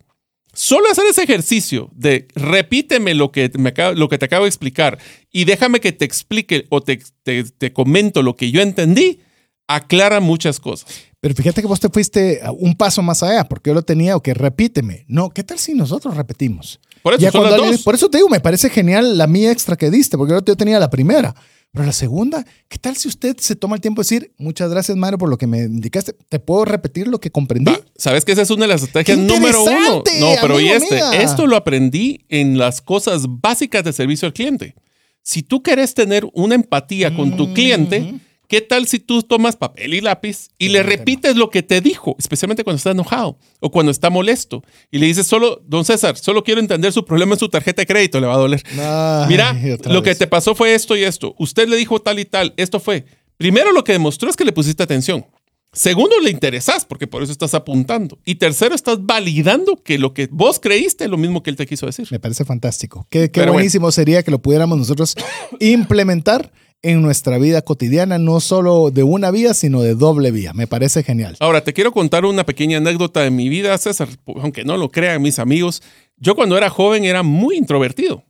Solo hacer ese ejercicio de repíteme lo que, me acabo- lo que te acabo de explicar y déjame que te explique o te, te- te comento lo que yo entendí, aclara muchas cosas. Pero fíjate que vos te fuiste un paso más allá, porque yo lo tenía, o que repíteme. No, ¿qué tal si nosotros repetimos? Por eso Ya son cuando las alguien- dos. por eso te digo, me parece genial la mía extra que diste, porque yo tenía la primera. Pero la segunda, ¿qué tal si usted se toma el tiempo de decir, muchas gracias, Mario, por lo que me indicaste? ¿Te puedo repetir lo que comprendí? Va, Sabes que esa es una de las estrategias ¡Qué número uno. No, pero y este, esto lo aprendí en las cosas básicas de servicio al cliente. Si tú quieres tener una empatía con tu cliente, ¿qué tal si tú tomas papel y lápiz y le repites lo que te dijo, especialmente cuando está enojado o cuando está molesto? Y le dices solo, don César, solo quiero entender su problema en su tarjeta de crédito, le va a doler. Ay, Mira, lo que te pasó fue esto y esto. Usted le dijo tal y tal, esto fue. Primero lo que demostró es que le pusiste atención. Segundo, le interesás, porque por eso estás apuntando. Y tercero, estás validando que lo que vos creíste es lo mismo que él te quiso decir. Me parece fantástico. Qué, qué Pero bueno. buenísimo sería que lo pudiéramos nosotros implementar en nuestra vida cotidiana, no solo de una vía, sino de doble vía. Me parece genial. Ahora, te quiero contar una pequeña anécdota de mi vida, César, aunque no lo crean mis amigos. Yo cuando era joven era muy introvertido,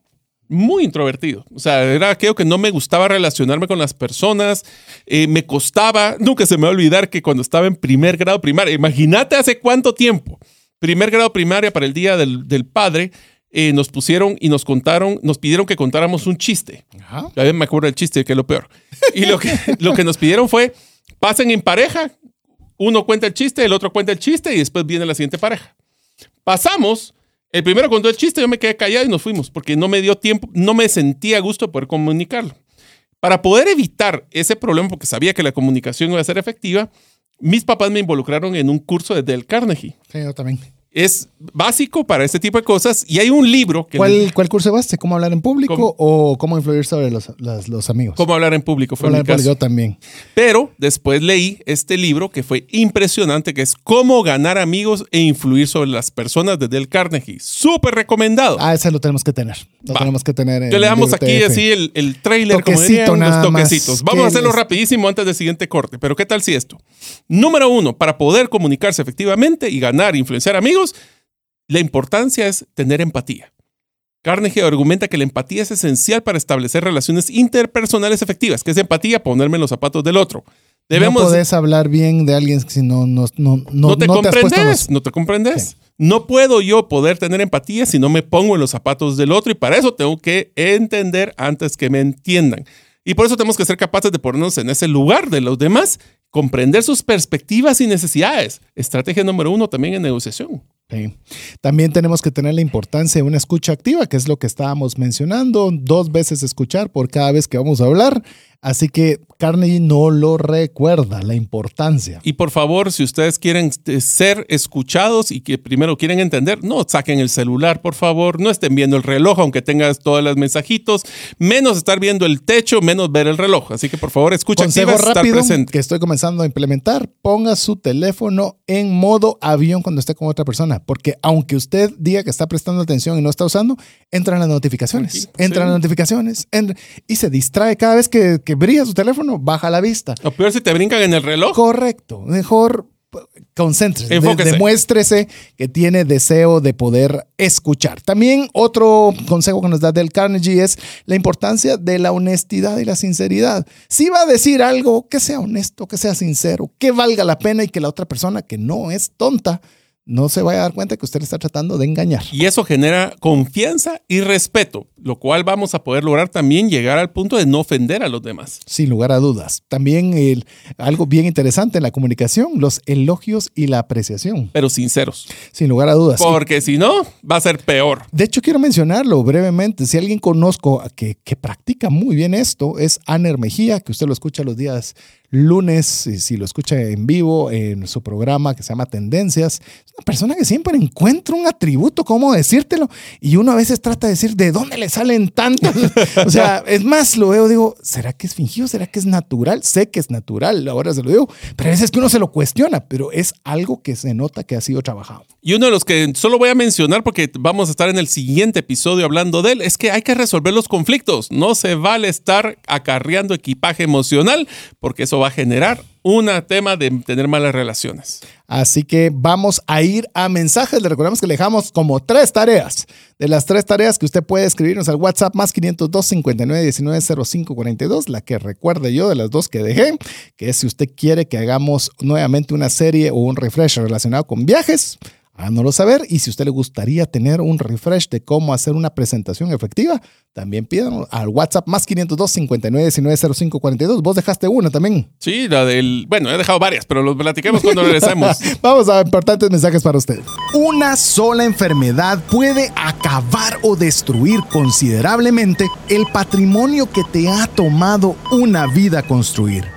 muy introvertido. O sea, era aquello que no me gustaba relacionarme con las personas, eh, me costaba, nunca se me va a olvidar que cuando estaba en primer grado primaria, imagínate hace cuánto tiempo, primer grado primaria para el Día del, del Padre, eh, nos pusieron y nos contaron, nos pidieron que contáramos un chiste. Ajá. A veces me acuerdo del chiste, que es lo peor. Y lo que, lo que nos pidieron fue, pasen en pareja, uno cuenta el chiste, el otro cuenta el chiste y después viene la siguiente pareja. Pasamos, el primero contó el chiste, yo me quedé callado y nos fuimos porque no me dio tiempo, no me sentía a gusto de poder comunicarlo. Para poder evitar ese problema, porque sabía que la comunicación iba a ser efectiva, mis papás me involucraron en un curso de Del Carnegie. Sí, yo también. Es básico para este tipo de cosas y hay un libro que... ¿Cuál, ¿Cuál curso vas? ¿Cómo hablar en público ¿Cómo? o cómo influir sobre los, los, los amigos? ¿Cómo hablar en público? Fue mi caso. yo también. Pero después leí este libro que fue impresionante, que es Cómo ganar amigos e influir sobre las personas de Del Carnegie. Súper recomendado. Ah, ese lo tenemos que tener. Lo Va. tenemos que tener. en Yo le damos aquí así el, el trailer, como Toquecito dirían, los nada más. toquecitos. Vamos a ¿Qué hacerlo les- rapidísimo antes del siguiente corte. Pero ¿qué tal si esto? Número uno, para poder comunicarse efectivamente y ganar influenciar amigos, la importancia es tener empatía. Carnegie argumenta que la empatía es esencial para establecer relaciones interpersonales efectivas. ¿Qué es empatía? Ponerme en los zapatos del otro. Debemos, No podés hablar bien de alguien si no, no, no, no, no te no has puesto comprendes, los- no te comprendes. No puedo yo poder tener empatía si no me pongo en los zapatos del otro y para eso tengo que entender antes que me entiendan. Y por eso tenemos que ser capaces de ponernos en ese lugar de los demás, comprender sus perspectivas y necesidades. Estrategia número uno también en negociación. Sí. También tenemos que tener la importancia de una escucha activa, que es lo que estábamos mencionando, dos veces escuchar por cada vez que vamos a hablar. Así que Carnegie no lo recuerda, la importancia. Y por favor, si ustedes quieren eh, ser escuchados y que primero quieren entender, no saquen el celular, por favor, no estén viendo el reloj, aunque tengas todos los mensajitos, menos estar viendo el techo, menos ver el reloj. Así que por favor, escucha Consejo activa, estar rápido presente. que estoy comenzando a implementar, ponga su teléfono en modo avión cuando esté con otra persona, porque aunque usted diga que está prestando atención y no está usando, entran las notificaciones, entran sí. las notificaciones entra- y se distrae cada vez que, que brilla su teléfono, baja la vista. Lo peor si te brincan en el reloj. Correcto. Mejor concéntrese. Enfóquese. demuéstrese que tiene deseo de poder escuchar. También otro consejo que nos da Del Carnegie es la importancia de la honestidad y la sinceridad. Si va a decir algo, que sea honesto, que sea sincero, que valga la pena y que la otra persona que no es tonta no se vaya a dar cuenta que usted le está tratando de engañar. Y eso genera confianza y respeto, lo cual vamos a poder lograr también llegar al punto de no ofender a los demás. Sin lugar a dudas. También el- algo bien interesante en la comunicación, los elogios y la apreciación. Pero sinceros. Sin lugar a dudas. Porque si no, va a ser peor. De hecho, quiero mencionarlo brevemente. Si alguien conozco que, que practica muy bien esto, es Aner Mejía, que usted lo escucha los días lunes, y si lo escucha en vivo en su programa que se llama Tendencias. Es una persona que siempre encuentra un atributo, ¿cómo decírtelo? Y uno a veces trata de decir, ¿de dónde le salen tantos? o sea, es más, lo veo, digo, ¿será que es fingido? ¿Será que es natural? Sé que es natural, ahora se lo digo, pero a veces que uno se lo cuestiona, pero es algo que se nota que ha sido trabajado. Y uno de los que solo voy a mencionar porque vamos a estar en el siguiente episodio hablando de él, es que hay que resolver los conflictos. No se vale estar acarreando equipaje emocional porque eso va a generar un tema de tener malas relaciones. Así que vamos a ir a mensajes. Le recordamos que le dejamos como tres tareas. De las tres tareas que usted puede escribirnos al WhatsApp más 502 59 19 05 42, la que recuerde yo de las dos que dejé, que es si usted quiere que hagamos nuevamente una serie o un refresh relacionado con viajes. Háganoslo saber y si a usted le gustaría tener un refresh de cómo hacer una presentación efectiva, también pídanlo al WhatsApp más 502 59 19 05 42. Vos dejaste una también. Sí, la del. Bueno, he dejado varias, pero los platiquemos cuando regresemos. Vamos a importantes mensajes para usted. Una sola enfermedad puede acabar o destruir considerablemente el patrimonio que te ha tomado una vida construir.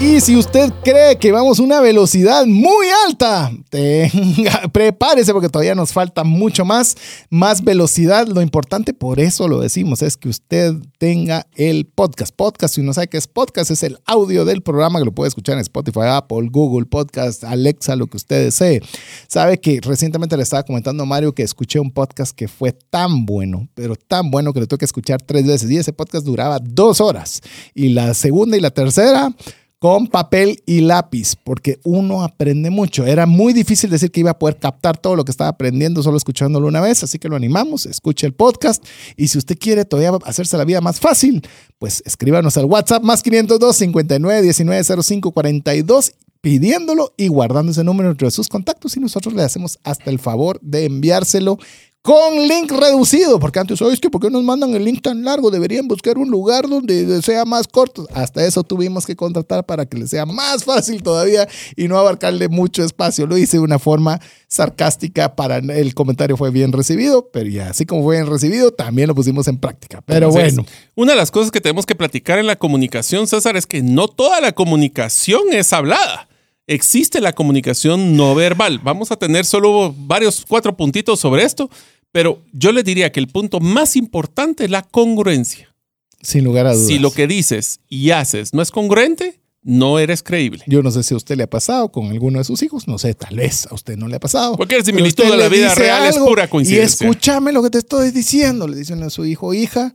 Y si usted cree que vamos a una velocidad muy alta, prepárese porque todavía nos falta mucho más, más velocidad. Lo importante, por eso lo decimos, es que usted tenga el podcast. Podcast, si no sabe qué es podcast, es el audio del programa que lo puede escuchar en Spotify, Apple, Google Podcast, Alexa, lo que usted desee. Sabe que recientemente le estaba comentando a Mario que escuché un podcast que fue tan bueno, pero tan bueno que lo tuve que escuchar tres veces y ese podcast duraba dos horas. Y la segunda y la tercera con papel y lápiz, porque uno aprende mucho. Era muy difícil decir que iba a poder captar todo lo que estaba aprendiendo solo escuchándolo una vez, así que lo animamos, escuche el podcast y si usted quiere todavía hacerse la vida más fácil, pues escríbanos al WhatsApp más 502 59 19 05 42 pidiéndolo y guardando ese número entre sus contactos y nosotros le hacemos hasta el favor de enviárselo con link reducido, porque antes, ¿sabes que ¿Por qué nos mandan el link tan largo? Deberían buscar un lugar donde sea más corto. Hasta eso tuvimos que contratar para que les sea más fácil todavía y no abarcarle mucho espacio. Lo hice de una forma sarcástica para el comentario fue bien recibido, pero ya así como fue bien recibido, también lo pusimos en práctica. Pero bueno. Una de las cosas que tenemos que platicar en la comunicación, César, es que no toda la comunicación es hablada existe la comunicación no verbal. Vamos a tener solo varios, cuatro puntitos sobre esto, pero yo le diría que el punto más importante es la congruencia. Sin lugar a dudas. Si lo que dices y haces no es congruente, no eres creíble. Yo no sé si a usted le ha pasado con alguno de sus hijos, no sé, tal vez a usted no le ha pasado. Cualquier similitud de la vida real es pura coincidencia. Y escúchame lo que te estoy diciendo, le dicen a su hijo o hija,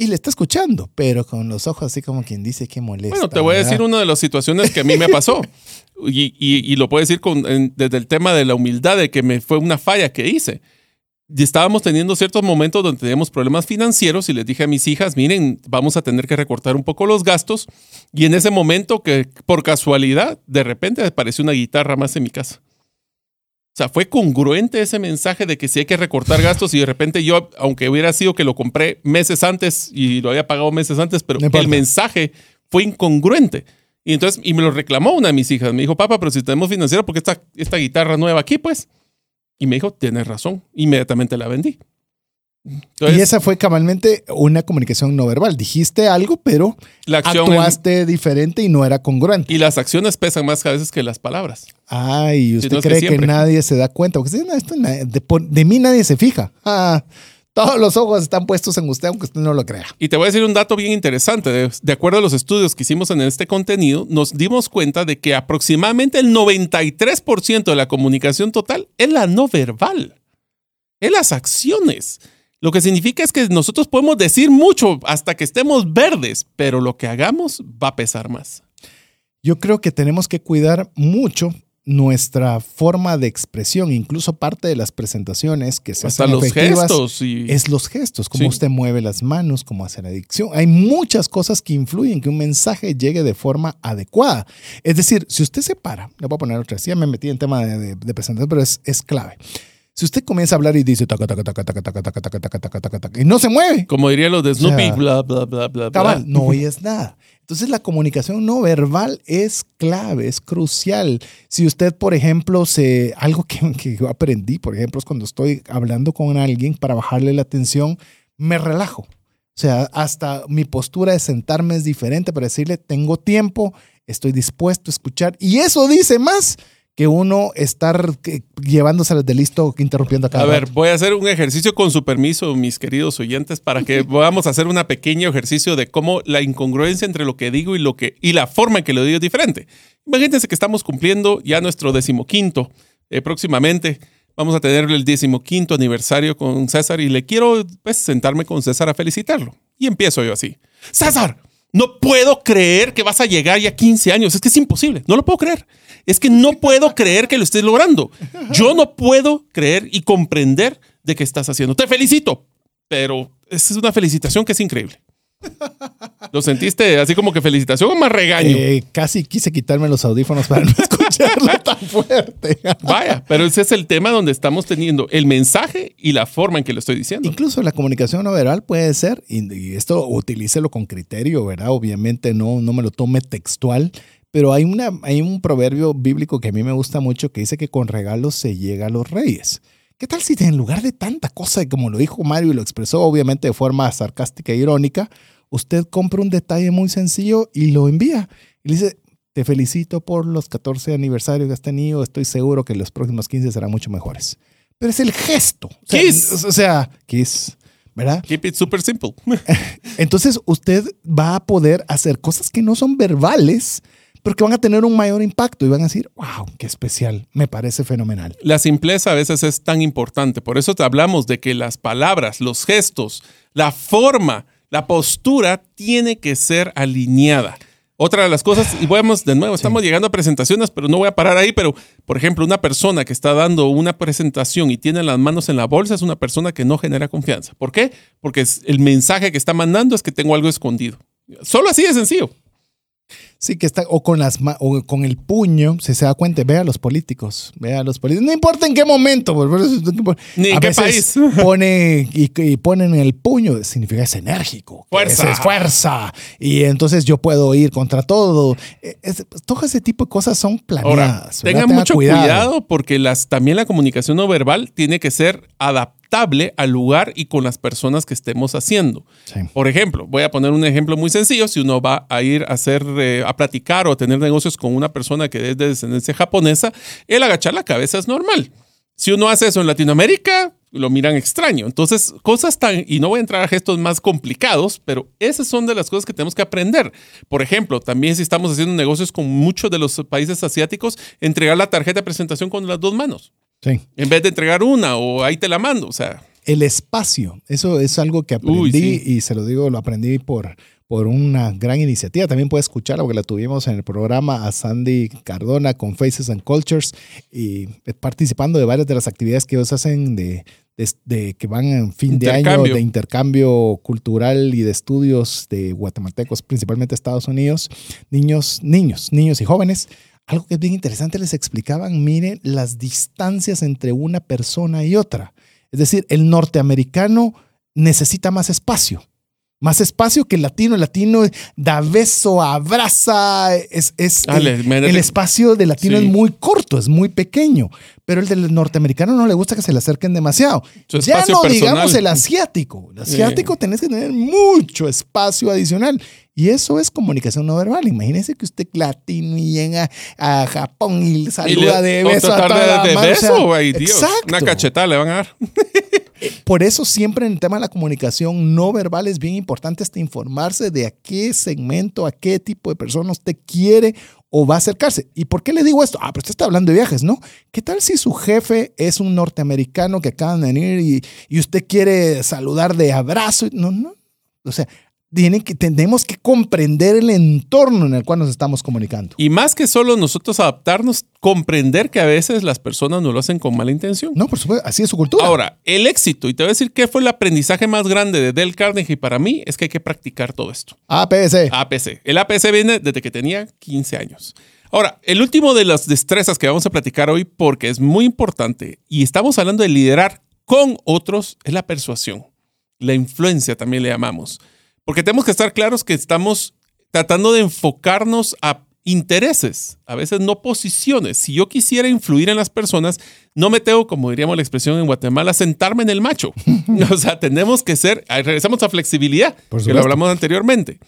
y le está escuchando, pero con los ojos así como quien dice que molesta. Bueno, te voy a decir una de las situaciones que a mí me pasó. y, y, lo puedo decir con, desde el tema de la humildad, de que me fue una falla que hice. Y estábamos teniendo ciertos momentos donde teníamos problemas financieros y les dije a mis hijas, miren, vamos a tener que recortar un poco los gastos. Y en ese momento que por casualidad, de repente apareció una guitarra más en mi casa. O sea, fue congruente ese mensaje de que si hay que recortar gastos y de repente yo, aunque hubiera sido que lo compré meses antes y lo había pagado meses antes, pero el mensaje fue incongruente. Y entonces, y me lo reclamó una de mis hijas. Me dijo, papá, pero si tenemos financiero, ¿por qué esta, esta guitarra nueva aquí, pues? Y me dijo, tienes razón. Inmediatamente la vendí y esa fue cabalmente una comunicación no verbal. Dijiste algo, pero la actuaste diferente y no era congruente. Y las acciones pesan más a veces que las palabras. Ay, ¿usted cree que, nadie se da cuenta? Porque de, mí nadie se fija. Ah, todos los ojos están puestos en usted, aunque usted no lo crea. Y te voy a decir un dato bien interesante. De, de acuerdo a los estudios que hicimos en este contenido, nos dimos cuenta de que aproximadamente el 93% de la comunicación total es la no verbal. Es las acciones. Lo que significa es que nosotros podemos decir mucho hasta que estemos verdes, pero lo que hagamos va a pesar más. Yo creo que tenemos que cuidar mucho nuestra forma de expresión, incluso parte de las presentaciones que se Hasta hacen los efectivas, gestos y es los gestos, cómo Sí. usted mueve las manos, cómo hace la dicción. Hay muchas cosas que influyen que un mensaje llegue de forma adecuada. Es decir, si usted se para, le voy a poner otra, vez, ya me metí en tema de, de- de presentación, pero es, es clave. Si usted comienza a hablar y dice taca, taca, taca, taca, taca, taca, taca, taca, taca, taca, taca, y no se mueve, como dirían los de Snoopy, bla, bla, bla, bla, bla. cabal, no oyes nada. Entonces la comunicación no verbal es clave, es crucial. Si usted, por ejemplo, se, algo que, que yo aprendí, por ejemplo, es cuando estoy hablando con alguien para bajarle la atención, me relajo. O sea, hasta mi postura de sentarme es diferente para decirle, tengo tiempo, estoy dispuesto a escuchar. Y eso dice más que uno estar que, llevándoselas de listo, interrumpiendo a cada A ver, rato. voy a hacer un ejercicio con su permiso, mis queridos oyentes, para que podamos hacer un pequeño ejercicio de cómo la incongruencia entre lo que digo y lo que y la forma en que lo digo es diferente. Imagínense que estamos cumpliendo ya nuestro decimoquinto eh, próximamente. Vamos a tener el decimoquinto aniversario con César y le quiero pues, sentarme con César a felicitarlo. Y empiezo yo así. César, no puedo creer que vas a llegar ya a 15 años. Es que es imposible. No lo puedo creer. Es que no puedo creer que lo estés logrando. Yo no puedo creer y comprender de qué estás haciendo. Te felicito, pero es una felicitación que es increíble. ¿Lo sentiste así como que felicitación o más regaño? Eh, casi quise quitarme los audífonos para no escucharlo tan fuerte. Vaya, pero ese es el tema donde estamos teniendo el mensaje y la forma en que lo estoy diciendo. Incluso la comunicación no verbal puede ser, y, esto utilícelo con criterio, ¿verdad? Obviamente no, no me lo tome textual, pero hay, una, hay un proverbio bíblico que a mí me gusta mucho que dice que con regalos se llega a los reyes. ¿Qué tal si en lugar de tanta cosa, como lo dijo Mario y lo expresó obviamente de forma sarcástica e irónica, usted compra un detalle muy sencillo y lo envía? Y le dice, te felicito por los 14 aniversarios que has tenido, estoy seguro que los próximos 15 serán mucho mejores. Pero es el gesto. O sea, Kiss. O sea, kiss. ¿Verdad? Keep it super simple. Entonces usted va a poder hacer cosas que no son verbales, pero que van a tener un mayor impacto y van a decir, wow, qué especial, me parece fenomenal. La simpleza a veces es tan importante. Por eso te hablamos de que las palabras, los gestos, la forma, la postura tiene que ser alineada. Otra de las cosas, y vamos de nuevo, estamos llegando a presentaciones, pero no voy a parar ahí, pero por ejemplo, una persona que está dando una presentación y tiene las manos en la bolsa es una persona que no genera confianza. ¿Por qué? Porque el mensaje que está mandando es que tengo algo escondido. Solo así de sencillo. Sí, que está, o con, las, o con el puño, si se da cuenta, vea a los políticos, vea a los políticos, no importa en qué momento, Ni en a qué país. pone y, y ponen el puño, significa es enérgico, Fuerza. es fuerza, y entonces yo puedo ir contra todo. Eh, es- todo ese tipo de cosas son planeadas. tengan Tenga mucho cuidado. porque las, también la comunicación no verbal tiene que ser adaptable al lugar y con las personas que estemos haciendo. Sí. Por ejemplo, voy a poner un ejemplo muy sencillo. Si uno va a ir a hacer, eh, a platicar o a tener negocios con una persona que es de descendencia japonesa, el agachar la cabeza es normal. Si uno hace eso en Latinoamérica, lo miran extraño. Entonces, cosas tan, y no voy a entrar a gestos más complicados, pero esas son de las cosas que tenemos que aprender. Por ejemplo, también si estamos haciendo negocios con muchos de los países asiáticos, entregar la tarjeta de presentación con las dos manos, Sí. en vez de entregar una o ahí te la mando. O sea, El espacio, eso es algo que aprendí Uy, sí. y se lo digo, lo aprendí por, por una gran iniciativa. También puede escucharla porque la tuvimos en el programa a Sandy Cardona con Faces and Cultures y participando de varias de las actividades que ellos hacen de, de, de que van en fin de año de intercambio cultural y de estudios de guatemaltecos, principalmente Estados Unidos, niños, niños, niños y jóvenes. Algo que es bien interesante, les explicaban, miren las distancias entre una persona y otra. Es decir, el norteamericano necesita más espacio. Más espacio que el latino. El latino da beso, abraza. Es, es Dale, el, el espacio del latino Sí. es muy corto, es muy pequeño. Pero el del norteamericano no le gusta que se le acerquen demasiado. Ya no personal. digamos el asiático. El asiático tenés que tener mucho espacio adicional. Y eso es comunicación no verbal. Imagínese que usted latino y llega a Japón y y le- saluda de beso a toda la de, de o sea, beso, ay, Dios. Una cachetada le van a dar. Por eso siempre en el tema de la comunicación no verbal es bien importante hasta informarse de a qué segmento, a qué tipo de persona usted quiere o va a acercarse. ¿Y por qué le digo esto? Ah, pero usted está hablando de viajes, ¿no? ¿Qué tal si su jefe es un norteamericano que acaban de venir y usted quiere saludar de abrazo? No, no. O sea, tienen que, tenemos que comprender el entorno en el cual nos estamos comunicando. Y más que solo nosotros adaptarnos, comprender que a veces las personas no lo hacen con mala intención. No, por supuesto, así es su cultura. Ahora, el éxito, y te voy a decir qué fue el aprendizaje más grande de Del Carnegie para mí, es que hay que practicar todo esto. APC. APC. El APC viene desde que tenía 15 años. Ahora, el último de las destrezas que vamos a platicar hoy, porque es muy importante, y estamos hablando de liderar con otros, es la persuasión. La influencia también le llamamos. Porque tenemos que estar claros que estamos tratando de enfocarnos a intereses, a veces no posiciones. Si yo quisiera influir en las personas, no me tengo, como diríamos la expresión en Guatemala, sentarme en el macho. o sea, tenemos que ser, regresamos a flexibilidad, que lo hablamos anteriormente.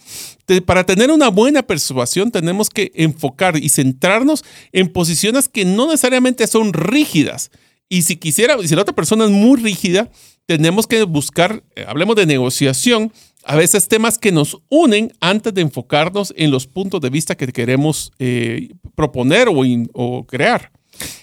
para tener una buena persuasión, tenemos que enfocar y centrarnos en posiciones que no necesariamente son rígidas. Y si quisiera, si la otra persona es muy rígida, tenemos que buscar, eh, hablemos de negociación, a veces temas que nos unen antes de enfocarnos en los puntos de vista que queremos eh, proponer o, crear.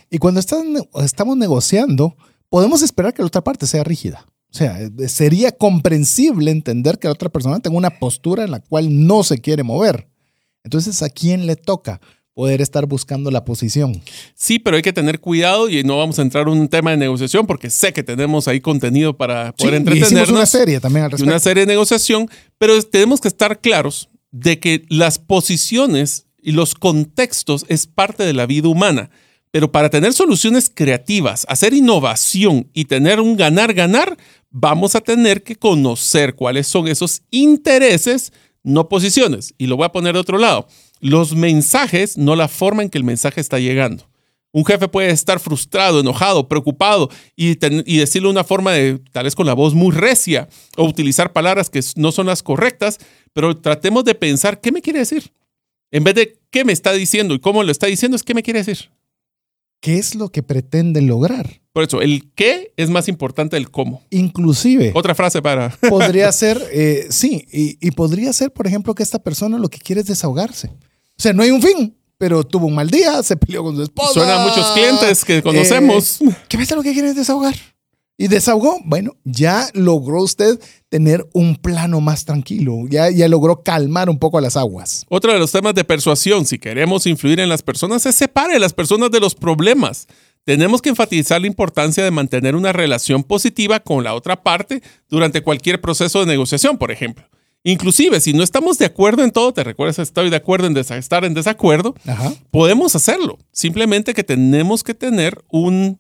Y cuando estamos negociando, podemos esperar que la otra parte sea rígida. O sea, sería comprensible entender que la otra persona tenga una postura en la cual no se quiere mover. Entonces, ¿a quién le toca? Poder estar buscando la posición. Sí, pero hay que tener cuidado y no vamos a entrar en un tema de negociación porque sé que tenemos ahí contenido para poder sí, entretenernos. Y una serie también al respecto. Una serie de negociación, pero tenemos que estar claros de que las posiciones y los contextos es parte de la vida humana. Pero para tener soluciones creativas, hacer innovación y tener un ganar-ganar, vamos a tener que conocer cuáles son esos intereses, no posiciones. Y lo voy a poner de otro lado los mensajes, no la forma en que el mensaje está llegando. Un jefe puede estar frustrado, enojado, preocupado y, decirlo de una forma de, tal vez con la voz muy recia o utilizar palabras que no son las correctas, pero tratemos de pensar qué me quiere decir. En vez de qué me está diciendo y cómo lo está diciendo, es qué me quiere decir. ¿Qué es lo que pretenden lograr? Por eso, el qué es más importante del cómo. Inclusive. Otra frase para... podría ser, eh, sí, y podría ser, por ejemplo, que esta persona lo que quiere es desahogarse. O sea, no hay un fin, pero tuvo un mal día, se peleó con su esposa. Suena a muchos clientes que conocemos. Eh, ¿Qué ves lo que quiere desahogar? Y desahogó. Bueno, ya logró usted tener un plano más tranquilo. Ya, ya logró calmar un poco las aguas. Otro de los temas de persuasión, si queremos influir en las personas, es separe a las personas de los problemas. Tenemos que enfatizar la importancia de mantener una relación positiva con la otra parte durante cualquier proceso de negociación, por ejemplo. Inclusive, si no estamos de acuerdo en todo, te recuerdas, estoy de acuerdo en estar en desacuerdo, podemos hacerlo. Simplemente que tenemos que tener un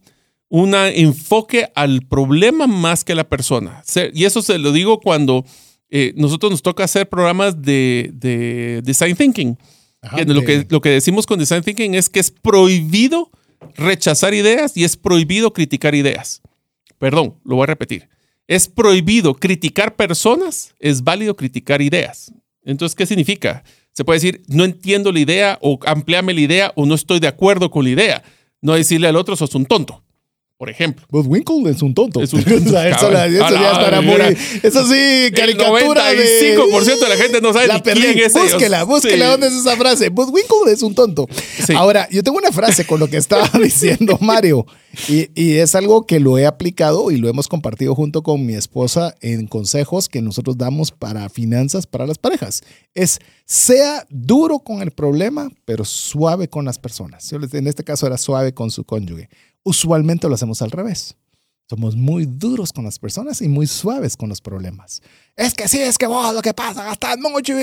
enfoque al problema más que a la persona. Y eso se lo digo cuando eh, nosotros nos toca hacer programas de, design thinking. lo, que, lo que decimos con design thinking es que es prohibido rechazar ideas y es prohibido criticar ideas. Perdón, lo voy a repetir es prohibido criticar personas, es válido criticar ideas. Entonces, ¿qué significa? Se puede decir, no entiendo la idea o ampliame la idea o no estoy de acuerdo con la idea. No decir al otro, sos un tonto por ejemplo. Winkle es un tonto. Es un tonto. eso, ya es para muy. Eso sí, caricatura. El 95% de, la gente no sabe la ni quién es Búsquela, búsquela dónde es esa frase. Winkle es un tonto. Ahora, yo tengo una frase con lo que estaba diciendo Mario. Y, y, es algo que lo he aplicado y lo hemos compartido junto con mi esposa en consejos que nosotros damos para finanzas para las parejas. Es sea duro con el problema, pero suave con las personas. En este caso era suave con su cónyuge. Usualmente lo hacemos al revés. Somos muy duros con las personas y muy suaves con los problemas. Es que sí, es que vos lo que pasa, gastas mucho.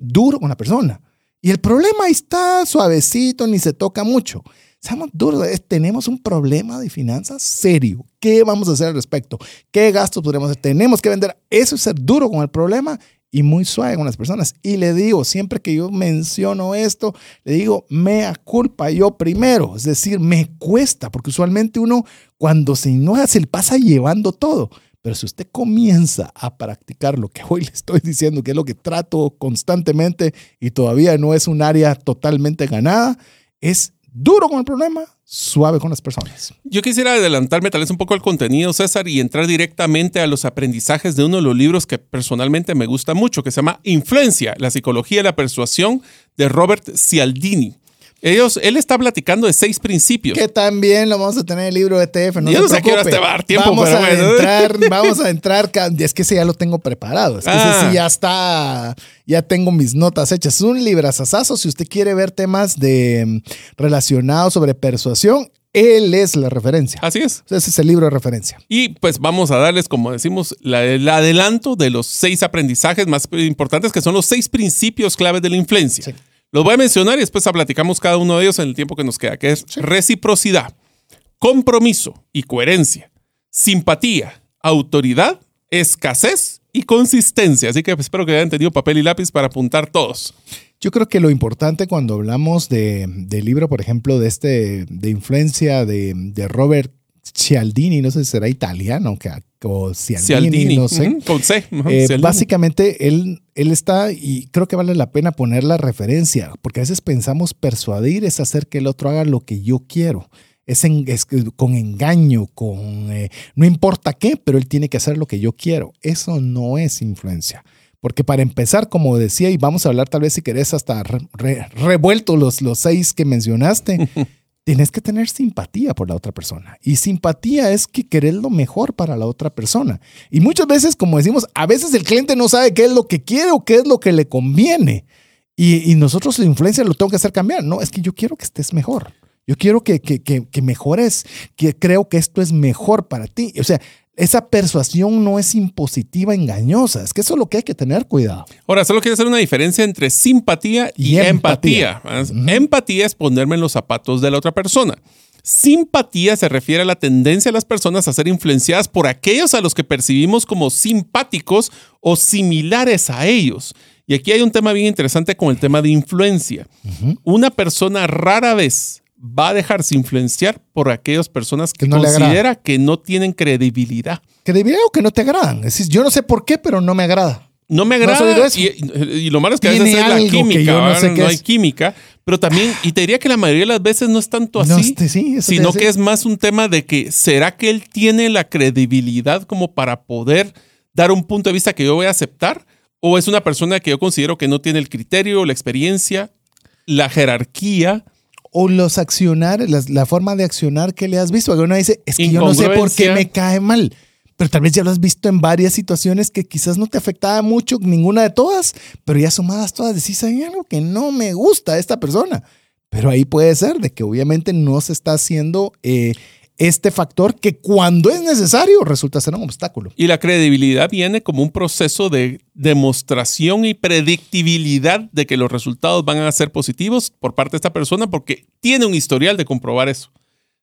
duro con la persona. Y el problema está suavecito, ni se toca mucho. Seamos duros, tenemos un problema de finanzas serio. ¿Qué vamos a hacer al respecto? ¿Qué gastos podemos hacer? Tenemos que vender. Eso es ser duro con el problema y muy suave con las personas. Y le digo, siempre que yo menciono esto, le digo, mea culpa yo primero. Es decir, me cuesta, porque usualmente uno cuando se enoja se le pasa llevando todo. Pero si usted comienza a practicar lo que hoy le estoy diciendo, que es lo que trato constantemente y todavía no es un área totalmente ganada, es duro con el problema, suave con las personas. Yo quisiera adelantarme tal vez un poco al contenido, César, y entrar directamente a los aprendizajes de uno de los libros que personalmente me gusta mucho, que se llama Influencia, la psicología y la persuasión de Robert Cialdini. Ellos, él está platicando de seis principios. Que también lo vamos a tener en el libro de ETF. No Yo no sé qué preocupe. te va a dar tiempo, vamos pero a bueno. entrar, vamos a entrar. Es que ese ya lo tengo preparado. Es que Ah. ese sí ya está, ya tengo mis notas hechas. Es un librazazazo. Si usted quiere ver temas de mm, relacionados sobre persuasión, él es la referencia. Así es. Ese es el libro de referencia. Y pues vamos a darles, como decimos, la- el adelanto de los seis aprendizajes más importantes, que son los seis principios claves de la influencia. Sí. Los voy a mencionar y después platicamos cada uno de ellos en el tiempo que nos queda, que es reciprocidad, compromiso y coherencia, simpatía, autoridad, escasez y consistencia. Así que espero que hayan tenido papel y lápiz para apuntar todos. Yo creo que lo importante cuando hablamos de, del libro, por ejemplo, de este de influencia de, de Robert Cialdini, no sé si será italiano o Cialdini, Cialdini, no sé. con C. Eh, básicamente, él, él está, y creo que vale la pena poner la referencia, porque a veces pensamos persuadir es hacer que el otro haga lo que yo quiero. Es, en- es con engaño, con eh, no importa qué, pero él tiene que hacer lo que yo quiero. Eso no es influencia. Porque para empezar, como decía, y vamos a hablar tal vez si querés hasta re- re- revuelto los, los seis que mencionaste, tienes que tener simpatía por la otra persona. Y simpatía es que querer lo mejor para la otra persona. Y muchas veces, como decimos, a veces el cliente no sabe qué es lo que quiere o qué es lo que le conviene. Y, y nosotros la influencia lo tengo que hacer cambiar. No, es que yo quiero que estés mejor. Yo quiero que, que, que, que mejores, que creo que esto es mejor para ti. O sea, esa persuasión no es impositiva, engañosa. Es que eso es lo que hay que tener cuidado. Ahora, solo quiero hacer una diferencia entre simpatía y, Y empatía. empatía. Empatía es ponerme en los zapatos de la otra persona. Simpatía se refiere a la tendencia de las personas a ser influenciadas por aquellos a los que percibimos como simpáticos o similares a ellos. Y aquí hay un tema bien interesante con el tema de influencia. Una persona rara vez va a dejarse influenciar por aquellas personas que, no considera que no tienen credibilidad. Debería o que no te agradan. Es decir, yo no sé por qué, pero no me agrada. No me ¿No agrada. eso? y, y lo malo es que a veces es la química. no sé no hay es. química. Pero también, y te diría que la mayoría de las veces no es tanto No, así, este, sí, sino que es más un tema de que ¿será que él tiene la credibilidad como para poder dar un punto de vista que yo voy a aceptar? ¿O es una persona que yo considero que no tiene el criterio, la experiencia, la jerarquía? O los accionar, la, la forma de accionar que le has visto. Porque uno dice, es que yo no sé por qué me cae mal. Pero tal vez ya lo has visto en varias situaciones que quizás no te afectaba mucho, ninguna de todas, pero ya sumadas todas decís, hay algo que no me gusta de esta persona. Pero ahí puede ser de que obviamente no se está haciendo eh, este factor que cuando es necesario resulta ser un obstáculo. Y la credibilidad viene como un proceso de demostración y predictibilidad de que los resultados van a ser positivos por parte de esta persona porque tiene un historial de comprobar eso.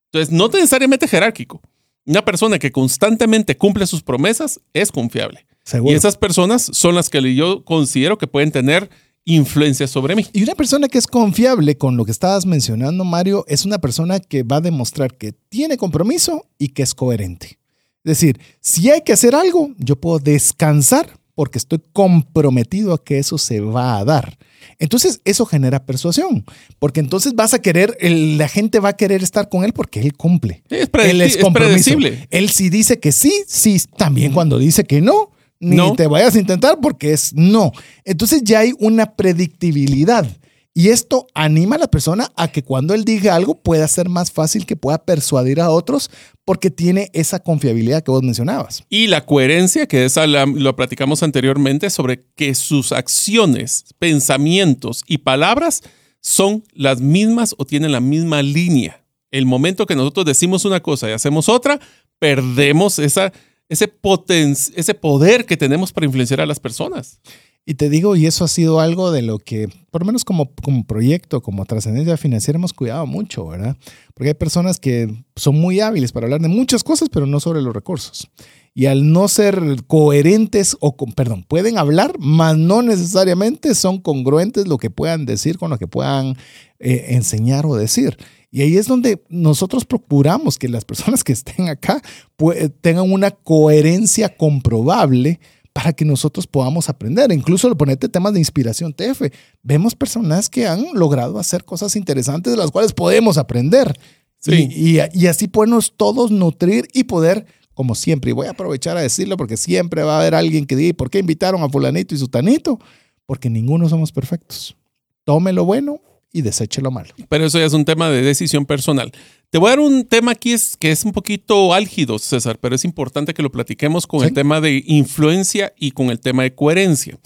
Entonces, no necesariamente jerárquico. Una persona que constantemente cumple sus promesas es confiable. Seguro. Y esas personas son las que yo considero que pueden tener influencia sobre mí. Y una persona que es confiable con lo que estabas mencionando, Mario, es una persona que va a demostrar que tiene compromiso y que es coherente. Es decir, si hay que hacer algo, yo puedo descansar porque estoy comprometido a que eso se va a dar. Entonces, eso genera persuasión, porque entonces vas a querer, el- la gente va a querer estar con él porque él cumple. Sí, es él es predecible. Él sí dice que sí, sí, también cuando dice que no, ni No. te vayas a intentar porque es no. Entonces ya hay una predictibilidad. Y esto anima a la persona a que cuando él diga algo pueda ser más fácil que pueda persuadir a otros porque tiene esa confiabilidad que vos mencionabas. Y la coherencia, que esa la- lo platicamos anteriormente, sobre que sus acciones, pensamientos y palabras son las mismas o tienen la misma línea. El momento que nosotros decimos una cosa y hacemos otra, perdemos esa, ese, poten- ese poder que tenemos para influenciar a las personas. Y te digo, y eso ha sido algo de lo que, por lo menos como, como proyecto, como trascendencia financiera, hemos cuidado mucho, ¿verdad? Porque hay personas que son muy hábiles para hablar de muchas cosas, pero no sobre los recursos. Y al no ser coherentes, o con, perdón, pueden hablar, mas no necesariamente son congruentes lo que puedan decir con lo que puedan eh, enseñar o decir. Y ahí es donde nosotros procuramos que las personas que estén acá pues, tengan una coherencia comprobable para que nosotros podamos aprender. Incluso ponerte temas de inspiración TF. Vemos personas que han logrado hacer cosas interesantes de las cuales podemos aprender. Sí. Y, y- y así podernos todos nutrir y poder, como siempre, y voy a aprovechar a decirlo porque siempre va a haber alguien que diga, ¿por qué invitaron a fulanito y sutanito? Porque ninguno somos perfectos. Tome lo bueno y deseche lo malo. Pero eso ya es un tema de decisión personal. Te voy a dar un tema aquí es, que es un poquito álgido, César, pero es importante que lo platiquemos con Sí. el tema de influencia y con el tema de coherencia.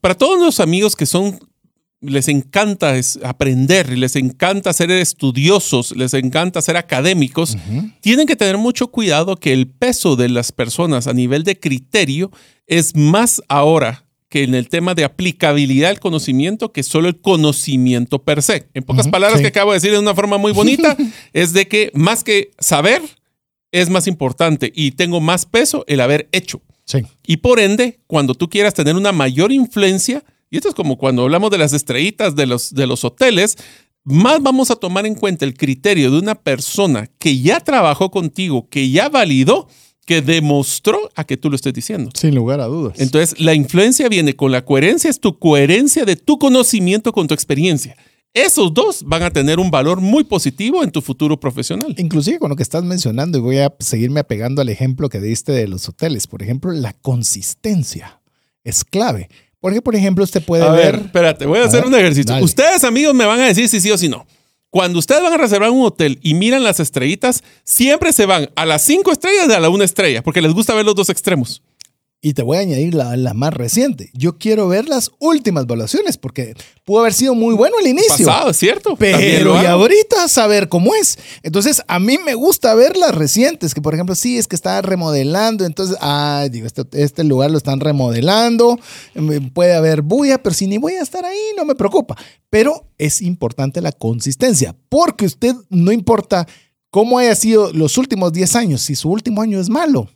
Para todos los amigos que son, les encanta es- aprender, les encanta ser estudiosos, les encanta ser académicos, tienen que tener mucho cuidado que el peso de las personas a nivel de criterio es más ahora que en el tema de aplicabilidad del conocimiento que solo el conocimiento per se. En pocas Ujú, palabras sí. que acabo de decir de una forma muy bonita, es de que más que saber, es más importante y tengo más peso el haber hecho. Sí. Y por ende, cuando tú quieras tener una mayor influencia, y esto es como cuando hablamos de las estrellitas de los, de los hoteles, más vamos a tomar en cuenta el criterio de una persona que ya trabajó contigo, que ya validó, que demostró a que tú lo estés diciendo. Sin lugar a dudas. Entonces, la influencia viene con la coherencia, es tu coherencia de tu conocimiento con tu experiencia. Esos dos van a tener un valor muy positivo en tu futuro profesional. Inclusive con lo que estás mencionando, y voy a seguirme apegando al ejemplo que diste de los hoteles. Por ejemplo, la consistencia es clave. Porque, por ejemplo, usted puede A ver... ver, espérate, voy a, A hacer ver, un ejercicio. dale. Ustedes, amigos, me van a decir si sí o si no. Cuando ustedes van a reservar un hotel y miran las estrellitas, siempre se van a las cinco estrellas de a la una estrella, porque les gusta ver los dos extremos. Y te voy a añadir la, la más reciente. Yo quiero ver las últimas evaluaciones porque pudo haber sido muy bueno el inicio. Pasado, es cierto. Pero y ahorita saber cómo es. Entonces, a mí me gusta ver las recientes, que por ejemplo, sí, es que está remodelando. Entonces, ah, digo, este, este lugar lo están remodelando. mm, Puede haber bulla, pero si ni voy a estar ahí, no me preocupa. Pero es importante la consistencia, porque usted no importa cómo haya sido los últimos 10 años, si su último año es malo.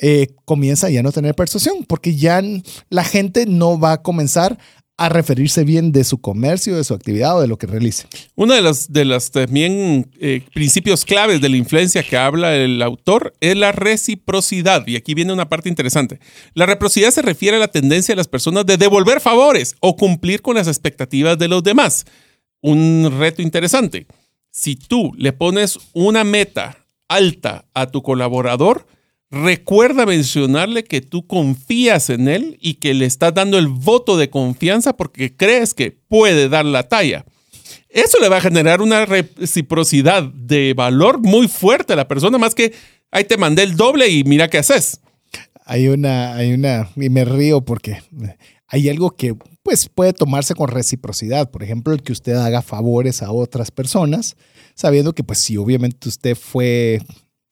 Eh, comienza ya no tener persuasión, porque ya la gente no va a comenzar a referirse bien de su comercio, de su actividad o de lo que realice. Uno de los de los también eh, principios claves de la influencia que habla el autor es la reciprocidad. Y aquí viene una parte interesante. La reciprocidad se refiere a la tendencia de las personas de devolver favores o cumplir con las expectativas de los demás. Un reto interesante. Si tú le pones una meta alta a tu colaborador, recuerda mencionarle que tú confías en él y que le estás dando el voto de confianza porque crees que puede dar la talla. Eso le va a generar una reciprocidad de valor muy fuerte a la persona, más que ahí te mandé el doble y mira qué haces. Hay una, hay una, y me río porque hay algo que pues puede tomarse con reciprocidad. Por ejemplo, el que usted haga favores a otras personas, sabiendo que pues si obviamente usted fue,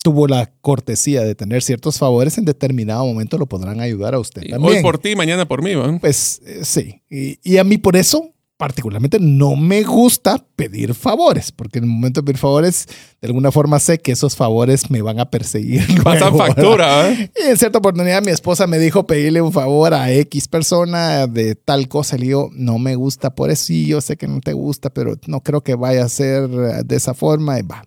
tuvo la cortesía de tener ciertos favores, en determinado momento lo podrán ayudar a usted también. Hoy por ti, mañana por mí. ¿va? Pues eh, sí. Y, y a mí por eso, particularmente, no me gusta pedir favores, porque en el momento de pedir favores, de alguna forma sé que esos favores me van a perseguir. Pasan ¿verdad? factura. ¿va? Y en cierta oportunidad mi esposa me dijo pedirle un favor a X persona de tal cosa. Le digo, no me gusta por eso. Yo sé que no te gusta, pero no creo que vaya a ser eh, de esa forma. Y va.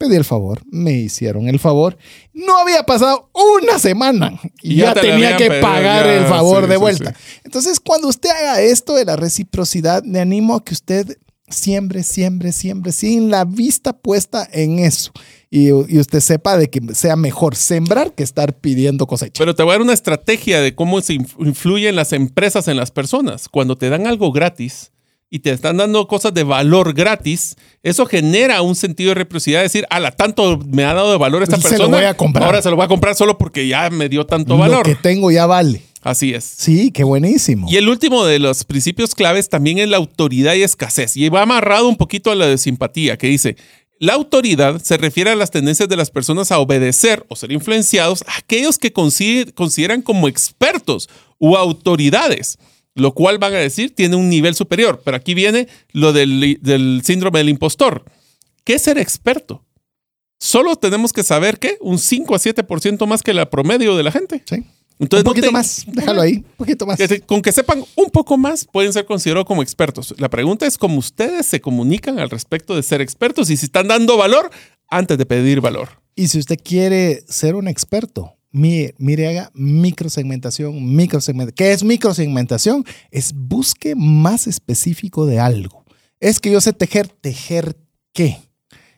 Pedí el favor, me hicieron el favor. No había pasado una semana y Y ya, te tenía que pedido, pagar ya, el favor sí, de sí, vuelta. sí. Entonces, cuando usted haga esto de la reciprocidad, le animo a que usted siempre, siempre, siempre, sin la vista puesta en eso. Y, y usted sepa de que sea mejor sembrar que estar pidiendo cosecha. Pero te voy a dar una estrategia de cómo se inf- influyen las empresas en las personas. Cuando te dan algo gratis y te están dando cosas de valor gratis, eso genera un sentido de reciprocidad. Decir, ala, tanto me ha dado de valor esta Se lo persona. voy a comprar. Ahora se lo voy a comprar solo porque ya me dio tanto Lo valor. que tengo ya vale. Así es. Sí, qué buenísimo. Y el último de los principios claves también es la autoridad y escasez. Y va amarrado un poquito a la de simpatía, que dice, la autoridad se refiere a las tendencias de las personas a obedecer o ser influenciados a aquellos que consi- consideran como expertos u autoridades, lo cual van a decir tiene un nivel superior. Pero aquí viene lo del, del síndrome del impostor. ¿Qué es ser experto? Solo tenemos que saber que un 5 a 7% más que la promedio de la gente. Sí. Entonces, un no poquito te- más, déjalo ahí, un poquito más. con que sepan un poco más, pueden ser considerados como expertos. La pregunta es cómo ustedes se comunican al respecto de ser expertos y si están dando valor antes de pedir valor. Y si usted quiere ser un experto, mire, mire haga microsegmentación, microsegmentación. ¿Qué es microsegmentación? Es busque más específico de algo. Es que yo sé tejer, tejer qué.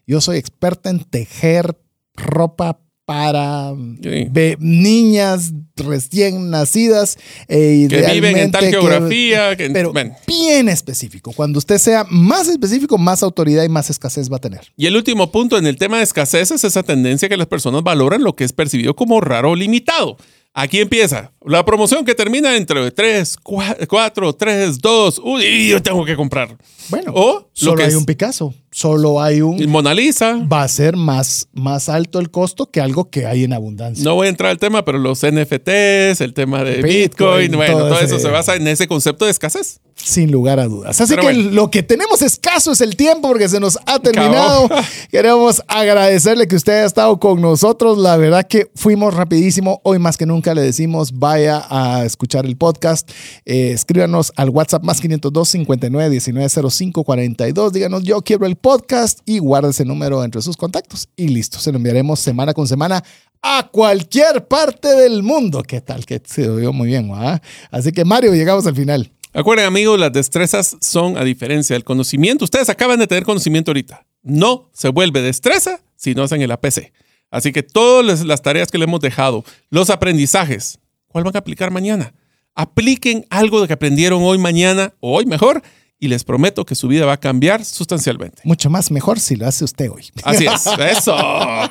Yo soy experta en tejer ropa para Sí. niñas recién nacidas. e Que viven en tal que- geografía. que- pero bueno. bien específico. Cuando usted sea más específico, más autoridad y más escasez va a tener. Y el último punto en el tema de escasez es esa tendencia que las personas valoran lo que es percibido como raro o limitado. Aquí empieza la promoción que termina dentro de 3, 4, 3, 2, uy, yo tengo que comprar. Bueno, O lo solo que hay es un Picasso, solo hay un... Mona Lisa. Va a ser más, más alto el costo que algo que hay en abundancia. No voy a entrar al tema, pero los NFTs, el tema de Bitcoin, Bitcoin, bueno, todo todo ese- eso se basa en ese concepto de escasez. Sin lugar a dudas. Así Pero que bueno. lo que tenemos escaso es el tiempo porque se nos ha terminado. Queremos agradecerle que usted haya estado con nosotros. La verdad que fuimos rapidísimo. Hoy más que nunca le decimos vaya a escuchar el podcast. Eh, escríbanos al WhatsApp más 502 59 19 05 42. Díganos yo quiero el podcast y guarde ese número entre sus contactos. Y listo, se lo enviaremos semana con semana a cualquier parte del mundo. ¿Qué tal? Que se oyó muy bien, ¿va? Así que Mario, llegamos al final. Acuerden, amigos, las destrezas son, a diferencia del conocimiento, ustedes acaban de tener conocimiento ahorita. No se vuelve destreza si no hacen el APC. Así que todas las tareas que le hemos dejado, los aprendizajes, ¿cuál van a aplicar mañana? Apliquen algo de que aprendieron hoy, mañana o hoy mejor y les prometo que su vida va a cambiar sustancialmente. Mucho más mejor si lo hace usted hoy. Así es, eso. Vas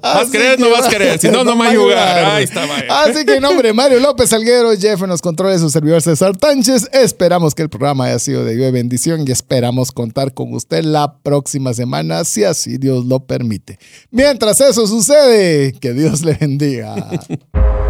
a querer, no vas a querer, si no, no va va a jugar. Ahí está, vaya. Así que en nombre de Mario López Alguero, Jeff en los controles, su servidor César Tánchez, esperamos que el programa haya sido de bendición y esperamos contar con usted la próxima semana, si así Dios lo permite. Mientras eso sucede, que Dios le bendiga.